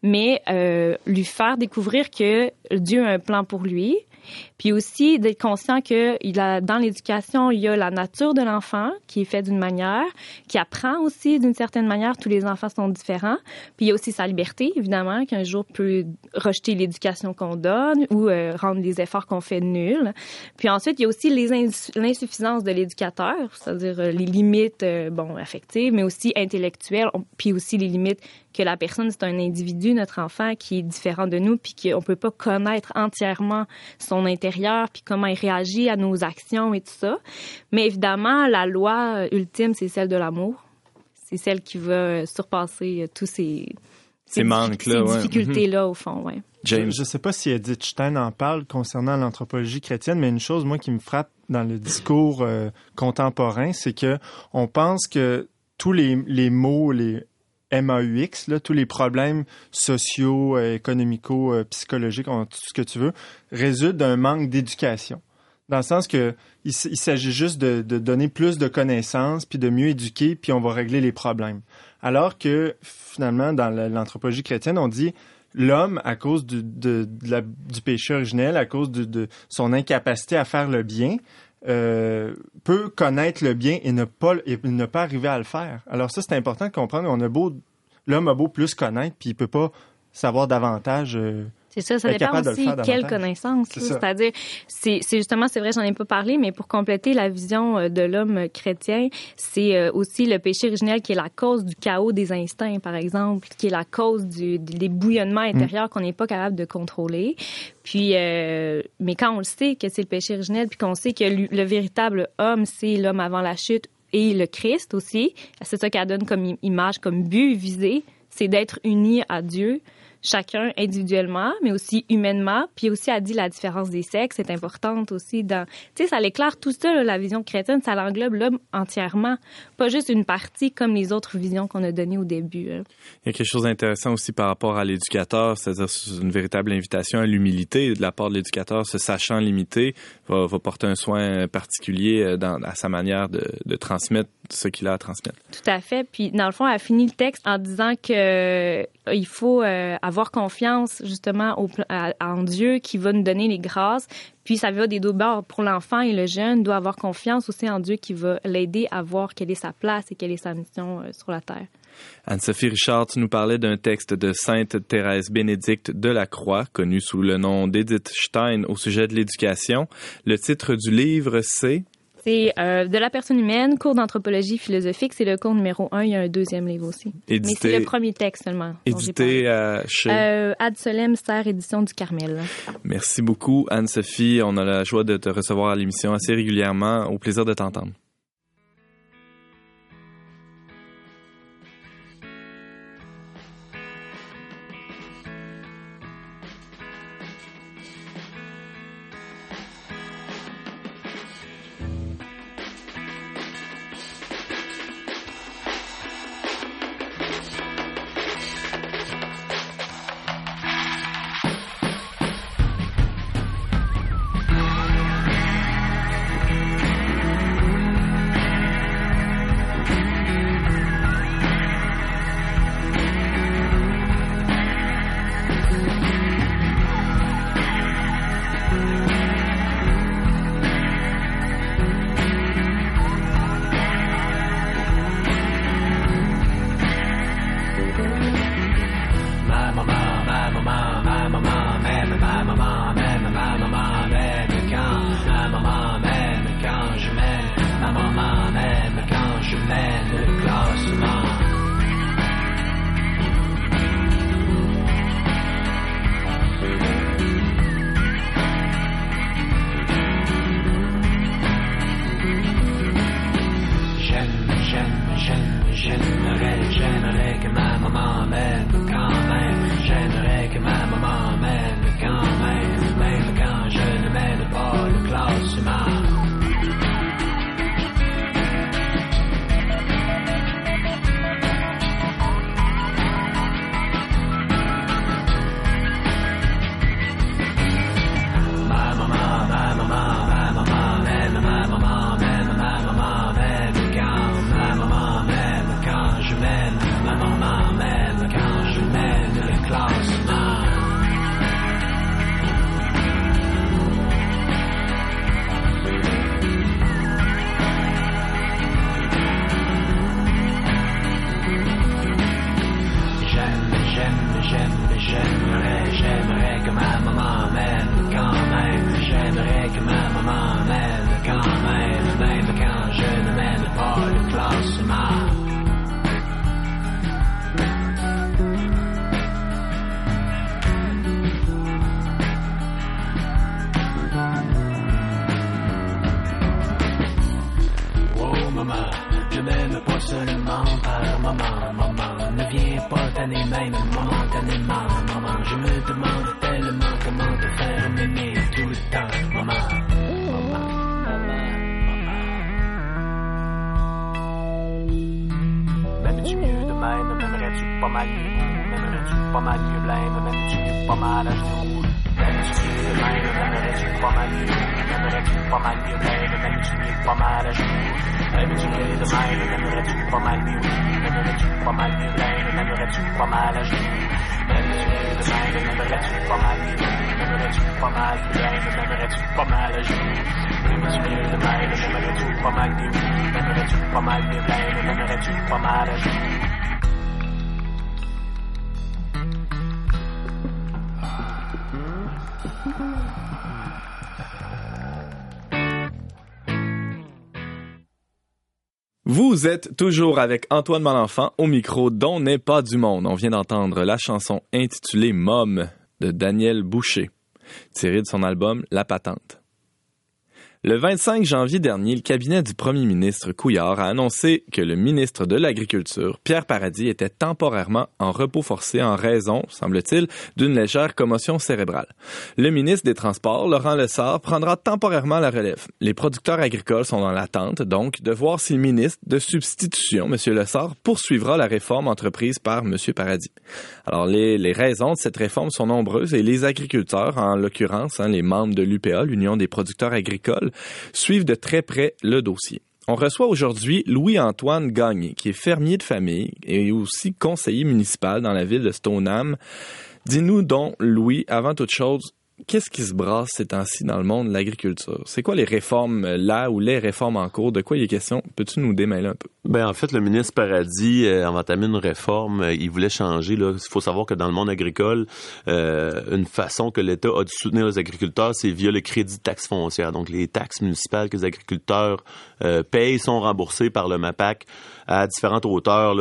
mais euh, lui faire découvrir que Dieu a un plan pour lui, puis aussi d'être conscient que a, dans l'éducation, il y a la nature de l'enfant qui est faite d'une manière, qui apprend aussi d'une certaine manière. Tous les enfants sont différents. Puis il y a aussi sa liberté, évidemment, qu'un jour peut rejeter l'éducation qu'on donne ou euh, rendre les efforts qu'on fait nuls. Puis ensuite, il y a aussi l'insuffisance de l'éducateur, c'est-à-dire euh, les limites, euh, bon, affectives, mais aussi intellectuelles, puis aussi les limites que la personne, c'est un individu, notre enfant, qui est différent de nous, puis qu'on peut pas connaître entièrement son intérieur, puis comment il réagit à nos actions et tout ça. Mais évidemment, la loi euh, ultime, c'est celle de l'amour. C'est celle qui va euh, surpasser euh, tous ces, Ces manques-là, ces ouais. Difficultés-là, au fond, ouais. James. Je ne sais pas si Edith Stein en parle concernant l'anthropologie chrétienne, mais une chose, moi, qui me frappe dans le discours euh, contemporain, c'est que on pense que tous les, les mots, les MAUX, là, tous les problèmes sociaux, euh, économico, euh, psychologiques, tout ce que tu veux, résultent d'un manque d'éducation. Dans le sens que il, s'agit juste de, donner plus de connaissances, puis de mieux éduquer, puis on va régler les problèmes. Alors que finalement, dans la- l'anthropologie chrétienne, on dit l'homme, à cause du péché originel, à cause de, de son incapacité à faire le bien, euh, peut connaître le bien et ne pas et ne pas arriver à le faire. Alors ça, c'est important de comprendre. On a beau l'homme a beau plus connaître, puis il peut pas savoir davantage. euh, C'est ça, ça dépend de aussi faire quelle connaissance. C'est-à-dire, c'est justement, c'est vrai, j'en ai pas parlé, mais pour compléter la vision euh, de l'homme chrétien, c'est euh, aussi le péché originel qui est la cause du chaos des instincts, par exemple, qui est la cause du, des bouillonnements Mm. intérieurs qu'on n'est pas capable de contrôler. Puis, euh, mais quand on le sait que c'est le péché originel, puis qu'on sait que le véritable homme, c'est l'homme avant la chute et le Christ aussi, c'est ça qu'elle donne comme im- image, comme but visé, c'est d'être uni à Dieu chacun individuellement, mais aussi humainement. Puis aussi, elle dit la différence des sexes est importante aussi tu sais, ça l'éclaire tout ça, la vision chrétienne, ça l'englobe l'homme entièrement, pas juste une partie comme les autres visions qu'on a données au début. hein. Il y a quelque chose d'intéressant aussi par rapport à l'éducateur, c'est-à-dire c'est une véritable invitation à l'humilité de la part de l'éducateur, se sachant limité, va, porter un soin particulier euh, à sa manière de transmettre ce qu'il a à transmettre. Tout à fait. Puis dans le fond, elle a fini le texte en disant que euh, il faut euh, avoir confiance justement au, pla- à- en Dieu qui va nous donner les grâces. Puis ça va des deux bords. Pour l'enfant et le jeune, doit avoir confiance aussi en Dieu qui va l'aider à voir quelle est sa place et quelle est sa mission euh, sur la terre. Anne-Sophie Richard, tu nous parlais d'un texte de Sainte Thérèse Bénédicte de la Croix, connu sous le nom d'Edith Stein au sujet de l'éducation. Le titre du livre, c'est C'est euh, de la personne humaine, cours d'anthropologie philosophique. C'est le cours numéro un. Il y a un deuxième livre aussi. Mais c'est édité, le premier texte seulement. édité euh, chez... Euh, Ad Solem, Serre, édition du Carmel. Merci beaucoup, Anne-Sophie. On a la joie de te recevoir à l'émission assez régulièrement. Au plaisir de t'entendre. J'aimerais, j'aimerais que ma maman m'aime viens pas même, m'aimerais-tu pas mal mieux? Blême, m'aimes-tu pas mal à genoux? M'aimes-tu mieux de même, m'aimerais-tu pas mal mieux? M'aimerais-tu pas mal mieux blême, m'aimes-tu pas mal à genoux? M'aimes-tu mieux de même, m'aimerais-tu pas mal mieux? M'aimerais-tu pas mal mieux blême, m'aimerais-tu pas mal? M'aimes-tu mieux pas mal mieux? Blême, m'aimerais-tu pas mal pas mal mieux? Blême, genoux? Vous êtes toujours avec Antoine Malenfant au micro dont n'est pas du monde. On vient d'entendre la chanson intitulée Mom de Daniel Boucher, tirée de son album La Patente. Le 25 janvier dernier, le cabinet du premier ministre Couillard a annoncé que le ministre de l'Agriculture, Pierre Paradis, était temporairement en repos forcé en raison, semble-t-il, d'une légère commotion cérébrale. Le ministre des Transports, Laurent Lessard, prendra temporairement la relève. Les producteurs agricoles sont dans l'attente, donc, de voir si le ministre de substitution, M. Lessard, poursuivra la réforme entreprise par M. Paradis. Alors, les, raisons de cette réforme sont nombreuses et les agriculteurs, en l'occurrence, hein, les membres de l'UPA, l'Union des producteurs agricoles, suivent de très près le dossier. On reçoit aujourd'hui Louis-Antoine Gagné, qui est fermier de famille et aussi conseiller municipal dans la ville de Stoneham. Dis-nous donc, Louis, avant toute chose, qu'est-ce qui se brasse ces temps-ci dans le monde de l'agriculture? C'est quoi les réformes euh, là ou les réformes en cours? De quoi il est question? Peux-tu nous démêler un peu? Ben en fait, le ministre Paradis euh, a entamé une réforme. Euh, il voulait changer. Il faut savoir que dans le monde agricole, euh, une façon que l'État a de soutenir les agriculteurs, c'est via le crédit de taxe foncière. Donc les taxes municipales que les agriculteurs payent sont remboursées par le MAPAC à différentes hauteurs,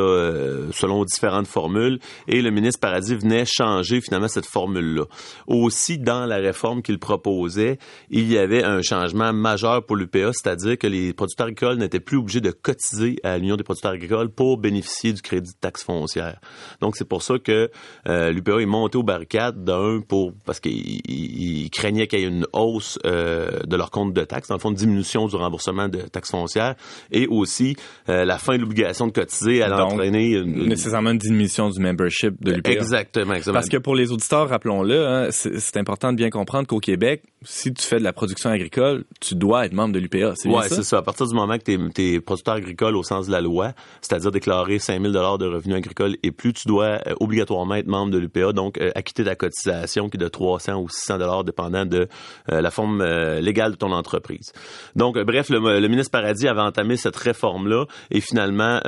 selon différentes formules. Et le ministre Paradis venait changer finalement cette formule-là. Aussi, dans la réforme qu'il proposait, il y avait un changement majeur pour l'UPA, c'est-à-dire que les producteurs agricoles n'étaient plus obligés de cotiser à l'Union des producteurs agricoles pour bénéficier du crédit de taxe foncière. Donc, c'est pour ça que euh, l'UPA est monté aux barricades d'un pour parce qu'il il- il craignait qu'il y ait une hausse euh, de leur compte de taxes, dans le fond, une diminution du remboursement de taxes foncières, et aussi euh, la fin de l'obligation de cotiser à Donc, l'entraîner une- Nécessairement une diminution du membership de l'UPA. Exactement, exactement. Parce que pour les auditeurs, rappelons-le, hein, c'est important de bien comprendre qu'au Québec, si tu fais de la production agricole, tu dois être membre de l'UPA. C'est Ouais, c'est ça. À partir du moment que tu es, producteur agricole au sens de la loi, c'est-à-dire déclarer 5 000 de revenus agricoles et plus, tu dois euh, obligatoirement être membre de l'UPA, donc euh, acquitter ta cotisation qui est de 300 ou 600 dépendant de euh, la forme légale de ton entreprise. Donc, bref, le, le ministre Paradis avait entamé cette réforme-là et finalement,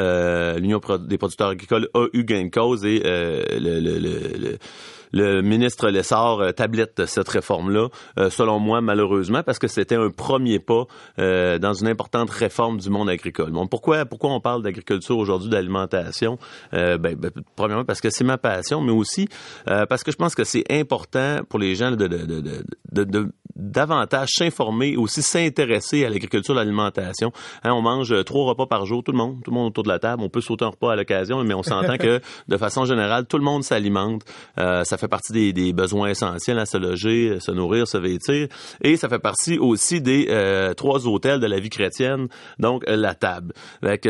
l'Union des producteurs agricoles a eu gain de cause et le- le- le- le ministre Lessard euh, tablette cette réforme-là, euh, selon moi, malheureusement, parce que c'était un premier pas euh, dans une importante réforme du monde agricole. Pourquoi, pourquoi on parle d'agriculture aujourd'hui, d'alimentation? Ben, ben, premièrement, parce que c'est ma passion, mais aussi parce que je pense que c'est important pour les gens de, de, de- de- davantage s'informer, aussi s'intéresser à l'agriculture, l'alimentation. Hein, on mange euh, trois repas par jour, tout le monde, tout le monde autour de la table. On peut sauter un repas à l'occasion, mais on s'entend que de façon générale, tout le monde s'alimente. Euh, ça fait partie des, des besoins essentiels à se loger, euh, se nourrir, se vêtir, et ça fait partie aussi des euh, trois hôtels de la vie chrétienne, donc euh, la table.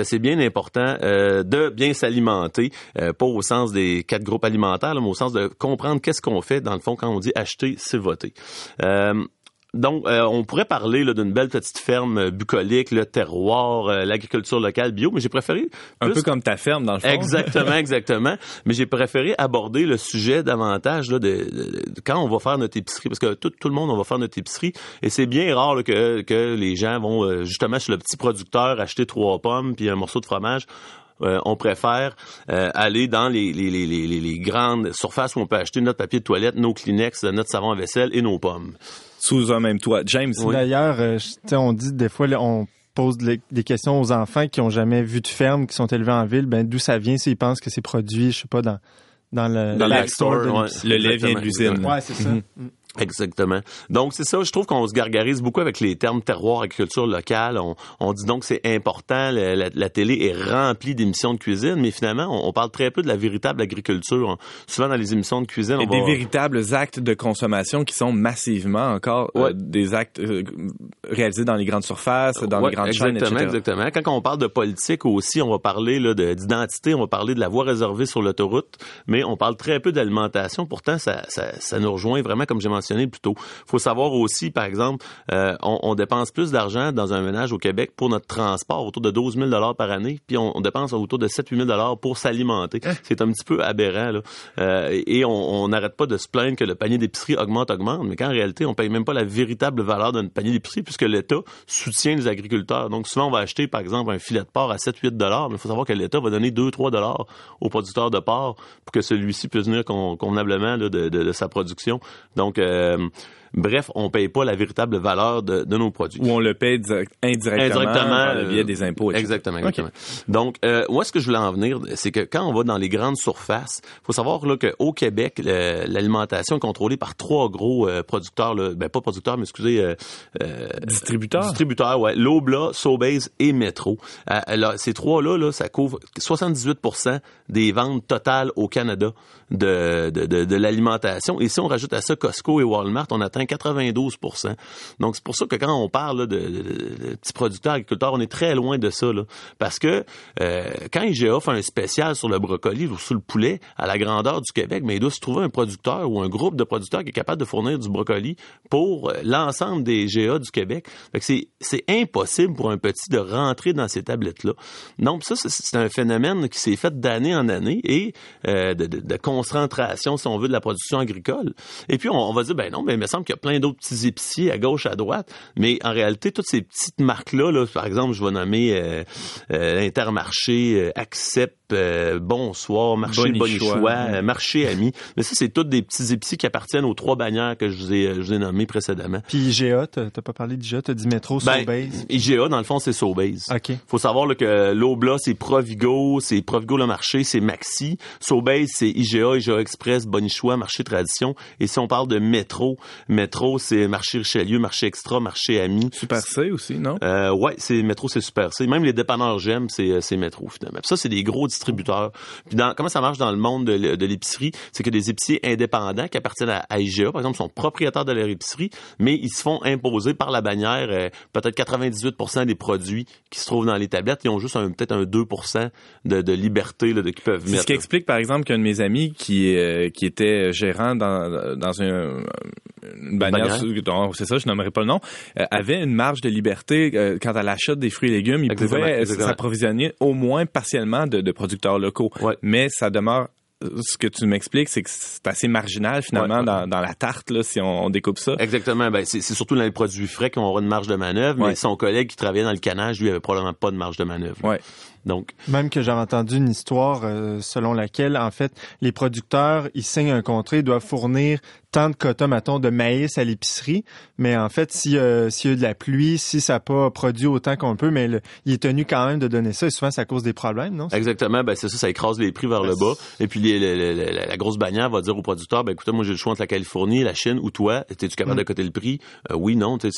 C'est bien important euh, de bien s'alimenter, euh, pas au sens des quatre groupes alimentaires, là, mais au sens de comprendre qu'est-ce qu'on fait dans le fond quand on dit acheter, c'est voter. Euh, donc, euh, on pourrait parler là, d'une belle petite ferme euh, bucolique, le terroir, euh, l'agriculture locale bio, mais j'ai préféré Un peu comme ta ferme, dans le fond. Exactement, exactement. Mais j'ai préféré aborder le sujet davantage là, de, de- de- quand on va faire notre épicerie, parce que tout, tout le monde, on va faire notre épicerie, et c'est bien rare là, que, que les gens vont euh, justement chez le petit producteur acheter trois pommes puis un morceau de fromage. Euh, on préfère euh, aller dans les- les grandes surfaces où on peut acheter notre papier de toilette, nos Kleenex, notre savon à vaisselle et nos pommes. Sous un même toit. James, D'ailleurs, euh, on dit des fois, là, on pose des questions aux enfants qui ont jamais vu de ferme, qui sont élevés en ville, ben d'où ça vient s'ils pensent que c'est produit, je sais pas, dans dans le Dans le ouais. l'épicerie. le lait vient de l'usine. Ouais, c'est ça. Mhm. Mm. Exactement. Donc, c'est ça, je trouve qu'on se gargarise beaucoup avec les termes terroir, agriculture locale. On, on dit donc que c'est important, la, la- la télé est remplie d'émissions de cuisine, mais finalement, on, on parle très peu de la véritable agriculture. Souvent, dans les émissions de cuisine, Et on des va... véritables actes de consommation qui sont massivement encore euh, des actes euh, réalisés dans les grandes surfaces, dans Ouais, les grandes chaînes, exactement, etc. exactement. Quand on parle de politique aussi, on va parler là, de- d'identité, on va parler de la voie réservée sur l'autoroute, mais on parle très peu d'alimentation. Pourtant, ça, ça, ça nous rejoint vraiment, comme j'ai mentionné plus tôt. faut savoir aussi, par exemple, euh, on, on dépense plus d'argent dans un ménage au Québec pour notre transport, autour de 12 000 par année, puis on, on dépense autour de 7 8 000 pour s'alimenter. C'est un petit peu aberrant. Là. Euh, et on n'arrête pas de se plaindre que le panier d'épicerie augmente, augmente, mais qu'en réalité, on paye même pas la véritable valeur d'un panier d'épicerie puisque l'État soutient les agriculteurs. Donc souvent, on va acheter, par exemple, un filet de porc à 7-8 dollars, mais il faut savoir que l'État va donner 2-3 dollars au producteur de porc pour que celui-ci puisse venir con- convenablement là, de, de- de sa production. Donc, euh, Bref, on paye pas la véritable valeur de, de nos produits. Ou on le paye direct- indirectement, par le biais des impôts. etc. Exactement, exactement. Donc, euh, où est-ce que je voulais en venir? C'est que quand on va dans les grandes surfaces, faut savoir là, qu'au Québec, l'alimentation est contrôlée par trois gros euh, producteurs, là, ben pas producteurs, mais excusez, euh, euh, Distributeur. distributeurs, ouais, Lobla, Sobeys et Metro. Là, ces trois-là, là, ça couvre 78% des ventes totales au Canada de, de, de, de l'alimentation. Et si on rajoute à ça Costco et Walmart, on atteint 92 Donc, c'est pour ça que quand on parle de, petits producteurs agriculteurs, on est très loin de ça. Là. Parce que euh, quand IGA fait un spécial sur le brocoli ou sur le poulet à la grandeur du Québec, mais il doit se trouver un producteur ou un groupe de producteurs qui est capable de fournir du brocoli pour euh, l'ensemble des GA du Québec. C'est, impossible pour un petit de rentrer dans ces tablettes-là. Donc ça, c'est, un phénomène qui s'est fait d'année en année et euh, de, concentration, si on veut, de la production agricole. Et puis on, on va dire, ben non, mais il me semble qu'il y a plein d'autres petits épiciers à gauche, à droite. Mais en réalité, toutes ces petites marques-là, là, par exemple, je vais nommer euh, euh, Intermarché, euh, Accept, euh, Bonsoir, Marché Bonichois. Euh, Marché Ami. Mais ça, c'est toutes des petits épiciers qui appartiennent aux trois bannières que je vous ai, je vous ai nommées précédemment. Puis IGA, t'as pas parlé d'IGA, t'as dit Métro, Ben. IGA, dans le fond, c'est Sobeys. OK. Faut savoir là, que l'Obla, c'est Provigo, c'est Provigo le marché, c'est Maxi. Sobeys, c'est IGA, IGA Express, Bonichois, Marché Tradition. Et si on parle de Métro, Métro, c'est Marché Richelieu, Marché Extra, Marché Ami. Super C aussi, non? Euh, ouais, c'est Métro, c'est super. C'est même les dépanneurs j'aime, c'est euh, c'est Métro finalement. Puis ça, c'est des gros distributeurs. Puis dans, comment ça marche dans le monde de, de l'épicerie, c'est que des épiciers indépendants qui appartiennent à, IGA, par exemple, sont propriétaires de leur épicerie, mais ils se font imposer par la bannière euh, peut-être 98% des produits qui se trouvent dans les tablettes. Ils ont juste un- peut-être un 2% de, de liberté là, de, qu'ils peuvent C'est mettre. ce qui explique, par exemple, qu'un de mes amis qui, euh, qui était gérant dans, dans un- une bannière, bannière. sous- non, c'est ça, je nommerai pas le nom, euh, avait une marge de liberté euh, quant à l'achat des fruits et légumes. Il Exactement, pouvait euh, s'approvisionner au moins partiellement de, de producteurs locaux. Ouais. Mais ça demeure ce que tu m'expliques, c'est que c'est assez marginal finalement Ouais. Dans, dans la tarte là, si on, on découpe ça. Exactement. Ben, c'est c'est surtout dans les produits frais qu'on aura une marge de manœuvre, Ouais. mais son collègue qui travaillait dans le canage, lui, avait probablement pas de marge de manœuvre. Ouais. Donc, Même que j'ai entendu une histoire euh, selon laquelle, en fait, les producteurs, ils signent un contrat, ils doivent fournir tant de quotas, mettons, de maïs à l'épicerie. Mais en fait, si, euh, s'il y a eu de la pluie, si ça n'a pas produit autant qu'on peut, mais le- il est tenu quand même de donner ça. Et souvent, ça cause des problèmes, non? Exactement, ben c'est ça, ça écrase les prix vers le bas. Et puis les- les- les- les- la grosse bannière va dire au producteur, ben écoutez, moi j'ai le choix entre la Californie, la Chine ou toi. Es-tu capable Mm. de coter le prix? Euh, Oui, non. Tu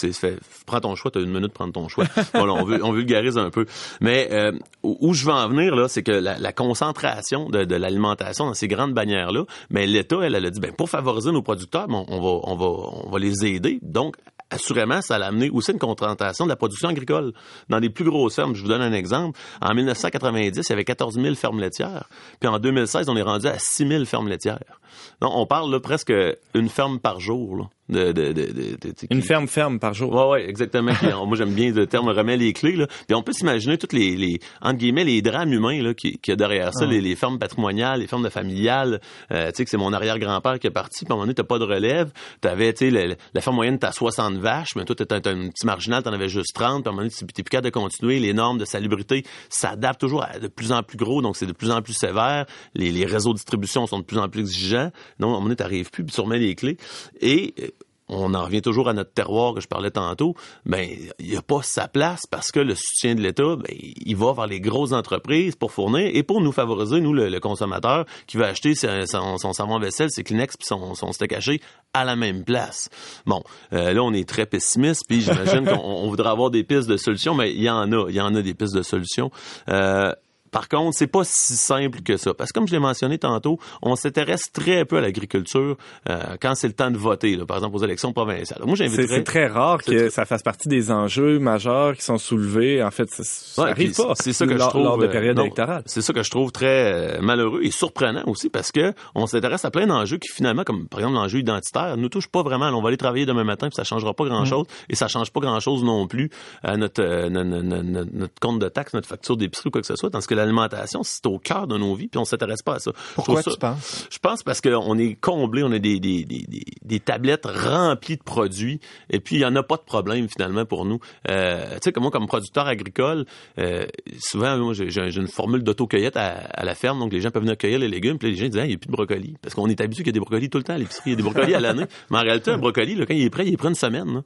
prends ton choix. T'as une minute pour prendre ton choix. voilà, on veut, on vulgarise un peu. Mais euh, où je veux en venir là, c'est que la, concentration de, l'alimentation dans ces grandes bannières là, mais l'État, elle, elle a dit, ben pour favoriser nos producteurs, ben, on va, on va, on va les aider. Donc assurément, ça a amené aussi une concentration de la production agricole dans des plus grosses fermes. Je vous donne un exemple. En 1990, il y avait 14 000 fermes laitières. Puis en 2016, on est rendu à 6 000 fermes laitières. Donc, on parle là, presque une ferme par jour. Là, de, de, de, Une ferme ferme par jour. Ouais, ouais, exactement. Moi, j'aime bien le terme remet les clés. Là. Puis on peut s'imaginer toutes les, les entre guillemets, les drames humains là, qui, qui y a derrière ça, les, les fermes patrimoniales, les fermes de familiales. Euh, tu sais que c'est mon arrière-grand-père qui est parti, puis à un moment donné, t'as pas de relève. T'avais, tu sais, la ferme moyenne, t'as 60 vaches, mais toi, t'es un, un petit marginal, t'en avais juste 30, puis à un moment donné, t'es plus capable de continuer. Les normes de salubrité s'adaptent toujours à de plus en plus gros, donc c'est de plus en plus sévère. Les, les réseaux de distribution sont de plus en plus exigeants. Donc, à un moment donné, t'arrives plus, puis tu remets les clés. Et euh, on en revient toujours à notre terroir que je parlais tantôt, ben il n'y a pas sa place parce que le soutien de l'État, ben, il va vers les grosses entreprises pour fournir et pour nous favoriser, nous, le, consommateur, qui va acheter son, son, son savon vaisselle, ses Kleenex puis son, son steak haché à la même place. Bon, euh, là, on est très pessimiste, puis j'imagine qu'on on voudrait avoir des pistes de solutions, mais il y en a, il y en a des pistes de solutions. Euh, par contre, c'est pas si simple que ça. Parce que comme je l'ai mentionné tantôt, on s'intéresse très peu à l'agriculture euh, quand c'est le temps de voter, là, par exemple aux élections provinciales. Moi, C'est j'inviterais... c'est très rare que très- ça fasse partie des enjeux majeurs qui sont soulevés. En fait, ça, ça Ouais, arrive pas C'est ça que je trouve lors de euh, période électorale. C'est ça que je trouve très euh, malheureux et surprenant aussi parce que on s'intéresse à plein d'enjeux qui finalement, comme par exemple l'enjeu identitaire, nous touche pas vraiment. On va aller travailler demain matin puis ça changera pas grand chose et ça change pas grand chose non plus à notre, euh, no- no- no- no- notre compte de taxe, notre facture d'épicerie ou quoi que ce soit. Que l'alimentation, c'est au cœur de nos vies, puis on s'intéresse pas à ça. Pourquoi tu penses? Je pense parce qu'on est comblé, on a des, des, des, des, tablettes remplies de produits, et puis il y en a pas de problème finalement pour nous. Euh, tu sais, comme moi, comme producteur agricole, euh, souvent, moi, j'ai une formule d'autocueillette à, à la ferme, donc les gens peuvent venir cueillir les légumes, puis les gens disent, Ah, il n'y a plus de brocoli, parce qu'on est habitué qu'il y a des brocolis tout le temps à l'épicerie, il y a des brocolis à l'année, mais en réalité, un brocoli, là, quand il est prêt, il est prêt une semaine. là.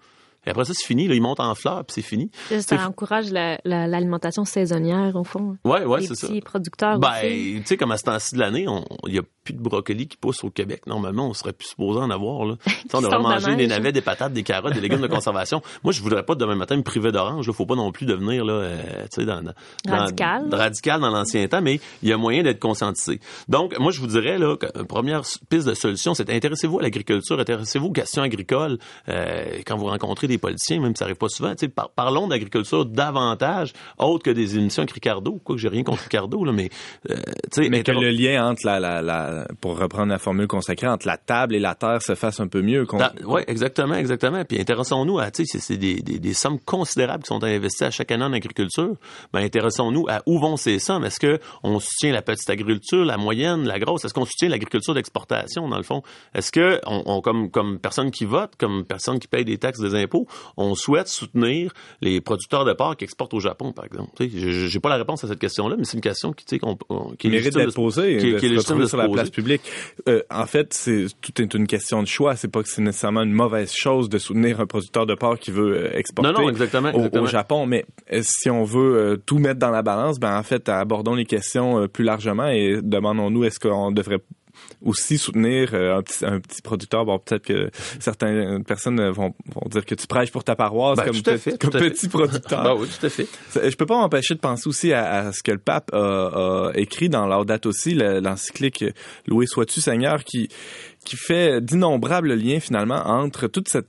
Et après ça, c'est fini, là, il monte en fleurs, puis c'est fini. Ça encourage la- la- l'alimentation saisonnière, au fond. Ouais, ouais, Les c'est ça. petits producteurs Ben, aussi. tu sais, comme à ce temps-ci de l'année, on- il n'y a plus de brocoli qui pousse au Québec. Normalement, on serait plus supposé en avoir. Là. Tu sais, on devrait de manger des navets, des patates, des carottes, des légumes de conservation. Moi, je voudrais pas demain matin me priver d'orange. Il faut pas non plus devenir là, euh, tu sais, dans, dans- Radical. dans- radical dans l'ancien temps, mais il y a moyen d'être conscientisé. Donc, moi, je vous dirais là, que une première s- piste de solution, c'est intéressez-vous à l'agriculture, intéressez-vous aux questions agricoles. Euh, quand vous rencontrez des politiciens, même si ça arrive pas souvent, tu sais, par- parlons d'agriculture davantage, autre que des émissions avec Ricardo. Quoi que j'ai rien contre Ricardo, là, mais euh, tu sais, Mais que le lien entre la, la, la, pour reprendre la formule consacrée, entre la table et la terre se fasse un peu mieux. qu'on- oui, exactement, exactement. Puis intéressons-nous à, tu sais, c'est- des, des, des sommes considérables qui sont investies à chaque année en agriculture. Ben, intéressons-nous à où vont ces sommes. Est-ce que on soutient la petite agriculture, la moyenne, la grosse? Est-ce qu'on soutient l'agriculture d'exportation, dans le fond? Est-ce que, on, on- comme, comme personne qui vote, comme personne qui paye des taxes, des impôts, on souhaite soutenir les producteurs de porc qui exportent au Japon, par exemple? Tu sais, j'ai- pas la réponse à cette question-là, mais c'est une question qui, tu sais, qu'on, on- qui mérite d'être se- posé, qui- qui est légitime de se poser. Publique. Euh, en fait, c'est tout est une question de choix. C'est pas que c'est nécessairement une mauvaise chose de soutenir un producteur de porc qui veut euh, exporter Non, non, exactement, au, exactement. au Japon. Mais euh, si on veut euh, tout mettre dans la balance, ben en fait, abordons les questions euh, plus largement et demandons-nous est-ce qu'on devrait aussi soutenir euh, un, petit, un petit producteur. Bon, peut-être que certaines personnes vont, vont dire que tu prêches pour ta paroisse Ben, comme, tout à pe- fait, comme tout à fait. petit producteur. Ben oui, tout à fait. Je peux pas m'empêcher de penser aussi à, à ce que le pape a, a écrit dans Laudato aussi, le- l'encyclique Loué sois-tu Seigneur, qui qui fait d'innombrables liens finalement entre toute cette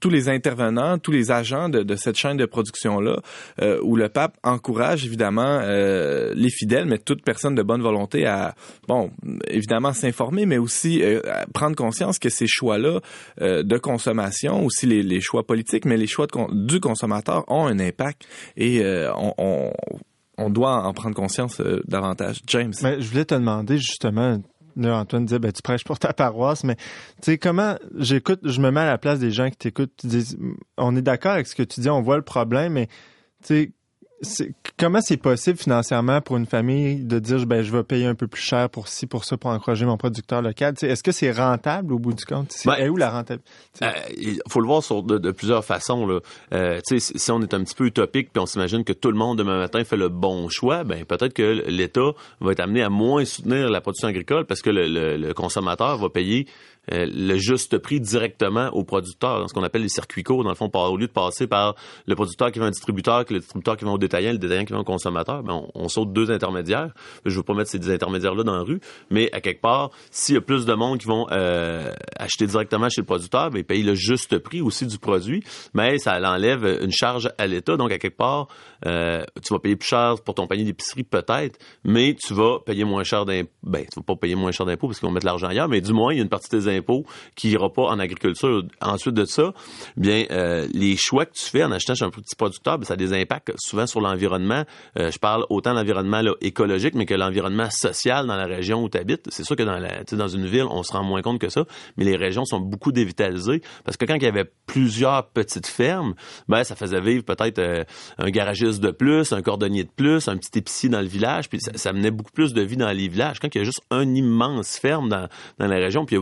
tous les intervenants, tous les agents de, cette chaîne de production-là, euh, où le pape encourage évidemment euh, les fidèles, mais toute personne de bonne volonté à, bon, évidemment s'informer, mais aussi euh, prendre conscience que ces choix-là de consommation, aussi les, choix politiques, mais les choix du consommateur ont un impact et on, doit en prendre conscience davantage. James. Mais je voulais te demander justement, là, Antoine disait, ben, tu prêches pour ta paroisse, mais tu sais, comment, j'écoute, je me mets à la place des gens qui t'écoutent, disent, on est d'accord avec ce que tu dis, on voit le problème, mais tu sais, comment c'est possible financièrement pour une famille de dire, ben, je vais payer un peu plus cher pour ci, pour ça, pour encourager mon producteur local? Tu sais, Est-ce que c'est rentable au bout du compte? C'est Ben, où la rentabilité? Euh, il faut le voir sur de, de plusieurs façons. Là. Euh, tu sais, si si on est un petit peu utopique puis on s'imagine que tout le monde demain matin fait le bon choix, ben peut-être que l'État va être amené à moins soutenir la production agricole parce que le, le- le consommateur va payer euh, le juste prix directement au producteur, dans ce qu'on appelle les circuits courts, dans le fond, au lieu de passer par le producteur qui vend un distributeur, que le distributeur qui vend au détaillant, le détaillant qui vend au consommateur, ben on, saute deux intermédiaires. Je veux pas mettre ces deux intermédiaires-là dans la rue, mais à quelque part, s'il y a plus de monde qui vont euh, acheter directement chez le producteur, ben, payer le juste prix aussi du produit, mais ça enlève une charge à l'État. Donc, à quelque part, euh, tu vas payer plus cher pour ton panier d'épicerie peut-être, mais tu vas payer moins cher d'impôts. Ben, tu vas pas payer moins cher d'impôts parce qu'ils vont mettre l'argent ailleurs, mais du moins, il y a une partie de tes qui ira pas en agriculture. Ensuite de ça, bien, euh, les choix que tu fais en achetant chez un petit producteur, ben, ça a des impacts souvent sur l'environnement. Euh, je parle autant de l'environnement écologique, mais que l'environnement social dans la région où tu habites. C'est sûr que dans, dans une ville, on se rend moins compte que ça, mais les régions sont beaucoup dévitalisées parce que quand il y avait plusieurs petites fermes, ben ça faisait vivre peut-être euh, un garagiste de plus, un cordonnier de plus, un petit épicier dans le village, puis ça, ça menait beaucoup plus de vie dans les villages. Quand il y a juste un immense ferme dans, dans la région, puis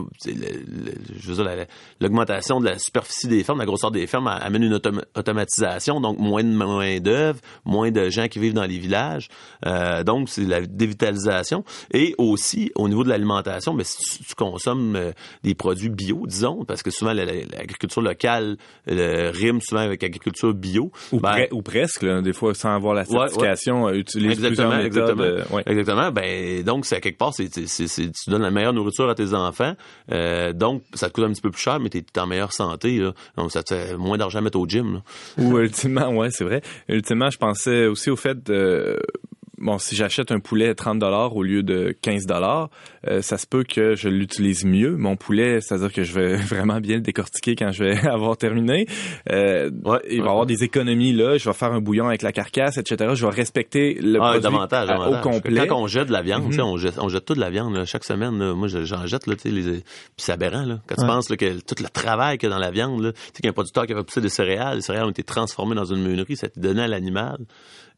je veux dire, la- la- l'augmentation de la superficie des fermes, la grosseur des fermes amène une autom- automatisation, donc moins de main d'œuvre, moins de gens qui vivent dans les villages, Euh, donc c'est la dévitalisation. Et aussi au niveau de l'alimentation, si tu, tu consommes euh, des produits bio, disons, parce que souvent la- la- l'agriculture locale euh, rime souvent avec l'agriculture bio. Ou, ben, pre- ou presque, là, des fois, sans avoir la Ouais, ouais. certification, euh, utilise Exactement, plusieurs méthodes. exactement. ouais. Exactement. Ben donc c'est à quelque part, c'est- tu donnes la meilleure nourriture à tes enfants. Euh, donc ça te coûte un petit peu plus cher, mais t'es, t'es en meilleure santé. Là. Donc ça te fait moins d'argent à mettre au gym. Là. Ou ultimement, ouais, c'est vrai. Ultimement, je pensais aussi au fait de bon, si j'achète un poulet 30 dollars au lieu de 15 dollars, euh, ça se peut que je l'utilise mieux. Mon poulet, c'est-à-dire que je vais vraiment bien le décortiquer quand je vais avoir terminé. Euh, Ouais, il va y ouais. avoir des économies là. Je vais faire un bouillon avec la carcasse, etc. Je vais respecter le Ah, produit davantage, à- davantage. au complet. Quand on jette de la viande, Mhm. on, jette, on jette toute la viande là, chaque semaine. là. Moi, je- j'en jette, là, tu sais, les... puis c'est aberrant. Là. Quand tu penses là, que tout le travail qu'il y a dans la viande, là, tu sais, qu'il y a un producteur qui a fait pousser des céréales, les céréales ont été transformées dans une meunerie, ça a été donné à l'animal.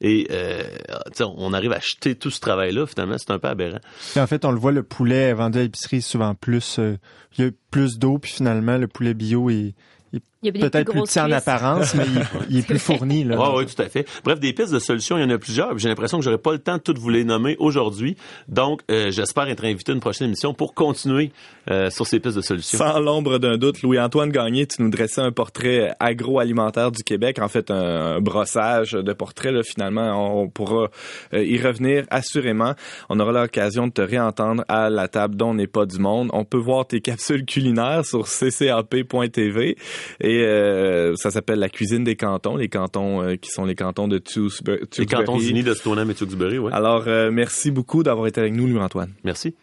Et euh, tu sais, on arrive à acheter tout ce travail-là, finalement, c'est un peu aberrant. Puis en fait, on le voit, le poulet vendu à l'épicerie souvent plus. euh, il y a plus d'eau, puis finalement, le poulet bio est, des peut-être plus petit en apparence, mais il, il est plus fourni. Là. Oui, oui, tout à fait. Bref, des pistes de solutions, il y en a plusieurs. J'ai l'impression que j'aurai pas le temps de toutes vous les nommer aujourd'hui. Donc, euh, j'espère être invité à une prochaine émission pour continuer euh, sur ces pistes de solutions. Sans l'ombre d'un doute, Louis-Antoine Gagné, tu nous dressais un portrait agroalimentaire du Québec, en fait un, un brossage de portraits. Là, finalement, on pourra euh, y revenir assurément. On aura l'occasion de te réentendre à la table dont n'est pas du monde. On peut voir tes capsules culinaires sur ccap.tv et euh, ça s'appelle la cuisine des cantons, les cantons euh, qui sont les cantons de Tewksbury. Les cantons unis de Stoneham et Tewksbury, oui. Alors, euh, merci beaucoup d'avoir été avec nous, Louis-Antoine. Merci.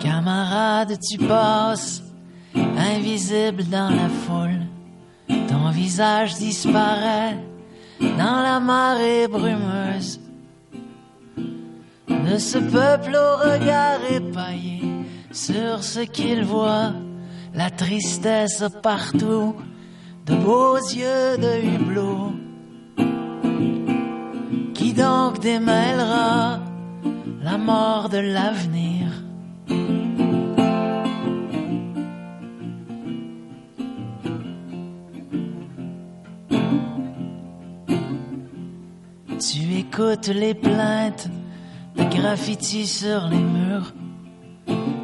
Camarade, tu passes, invisible dans la foule. Ton visage disparaît dans la marée brumeuse de ce peuple au regard épaillé sur ce qu'il voit, la tristesse partout, de beaux yeux de hublot. Qui donc démêlera la mort de l'avenir? Tu écoutes les plaintes de graffitis sur les murs.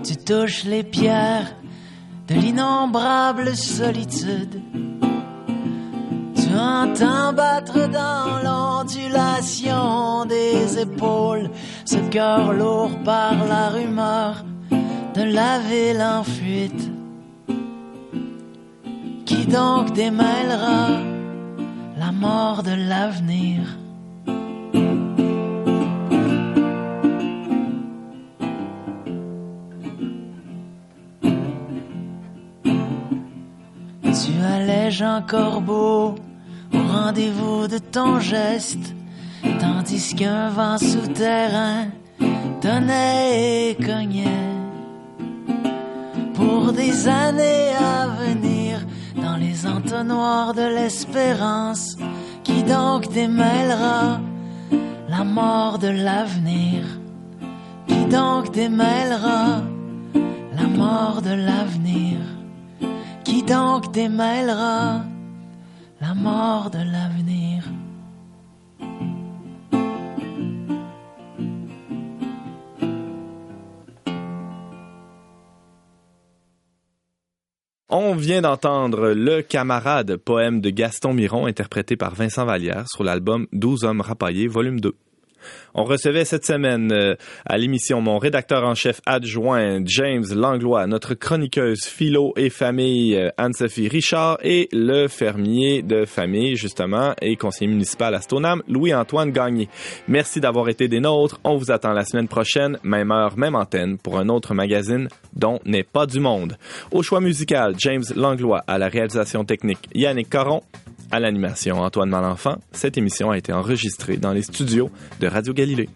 Tu touches les pierres de l'innombrable solitude. Tu entends battre dans l'ondulation des épaules ce cœur lourd par la rumeur de la ville en fuite. Qui donc démêlera la mort de l'avenir? Tu allèges un corbeau au rendez-vous de ton geste, tandis qu'un vent souterrain tonnait et cognait. Pour des années à venir, dans les entonnoirs de l'espérance, qui donc démêlera la mort de l'avenir? Qui donc démêlera la mort de l'avenir? Qui donc démêlera la mort de l'avenir On vient d'entendre Le Camarade, poème de Gaston Miron, interprété par Vincent Vallière sur l'album 12 hommes rapaillés, volume 2. On recevait cette semaine euh, à l'émission mon rédacteur en chef adjoint James Langlois, notre chroniqueuse philo et famille euh, Anne-Sophie Richard et le fermier de famille justement et conseiller municipal à Stoneham Louis-Antoine Gagné. Merci d'avoir été des nôtres. On vous attend la semaine prochaine, même heure, même antenne pour un autre magazine dont n'est pas du monde. Au choix musical, James Langlois à la réalisation technique, Yannick Caron à l'animation Antoine Malenfant. Cette émission a été enregistrée dans les studios de Radio Galilée.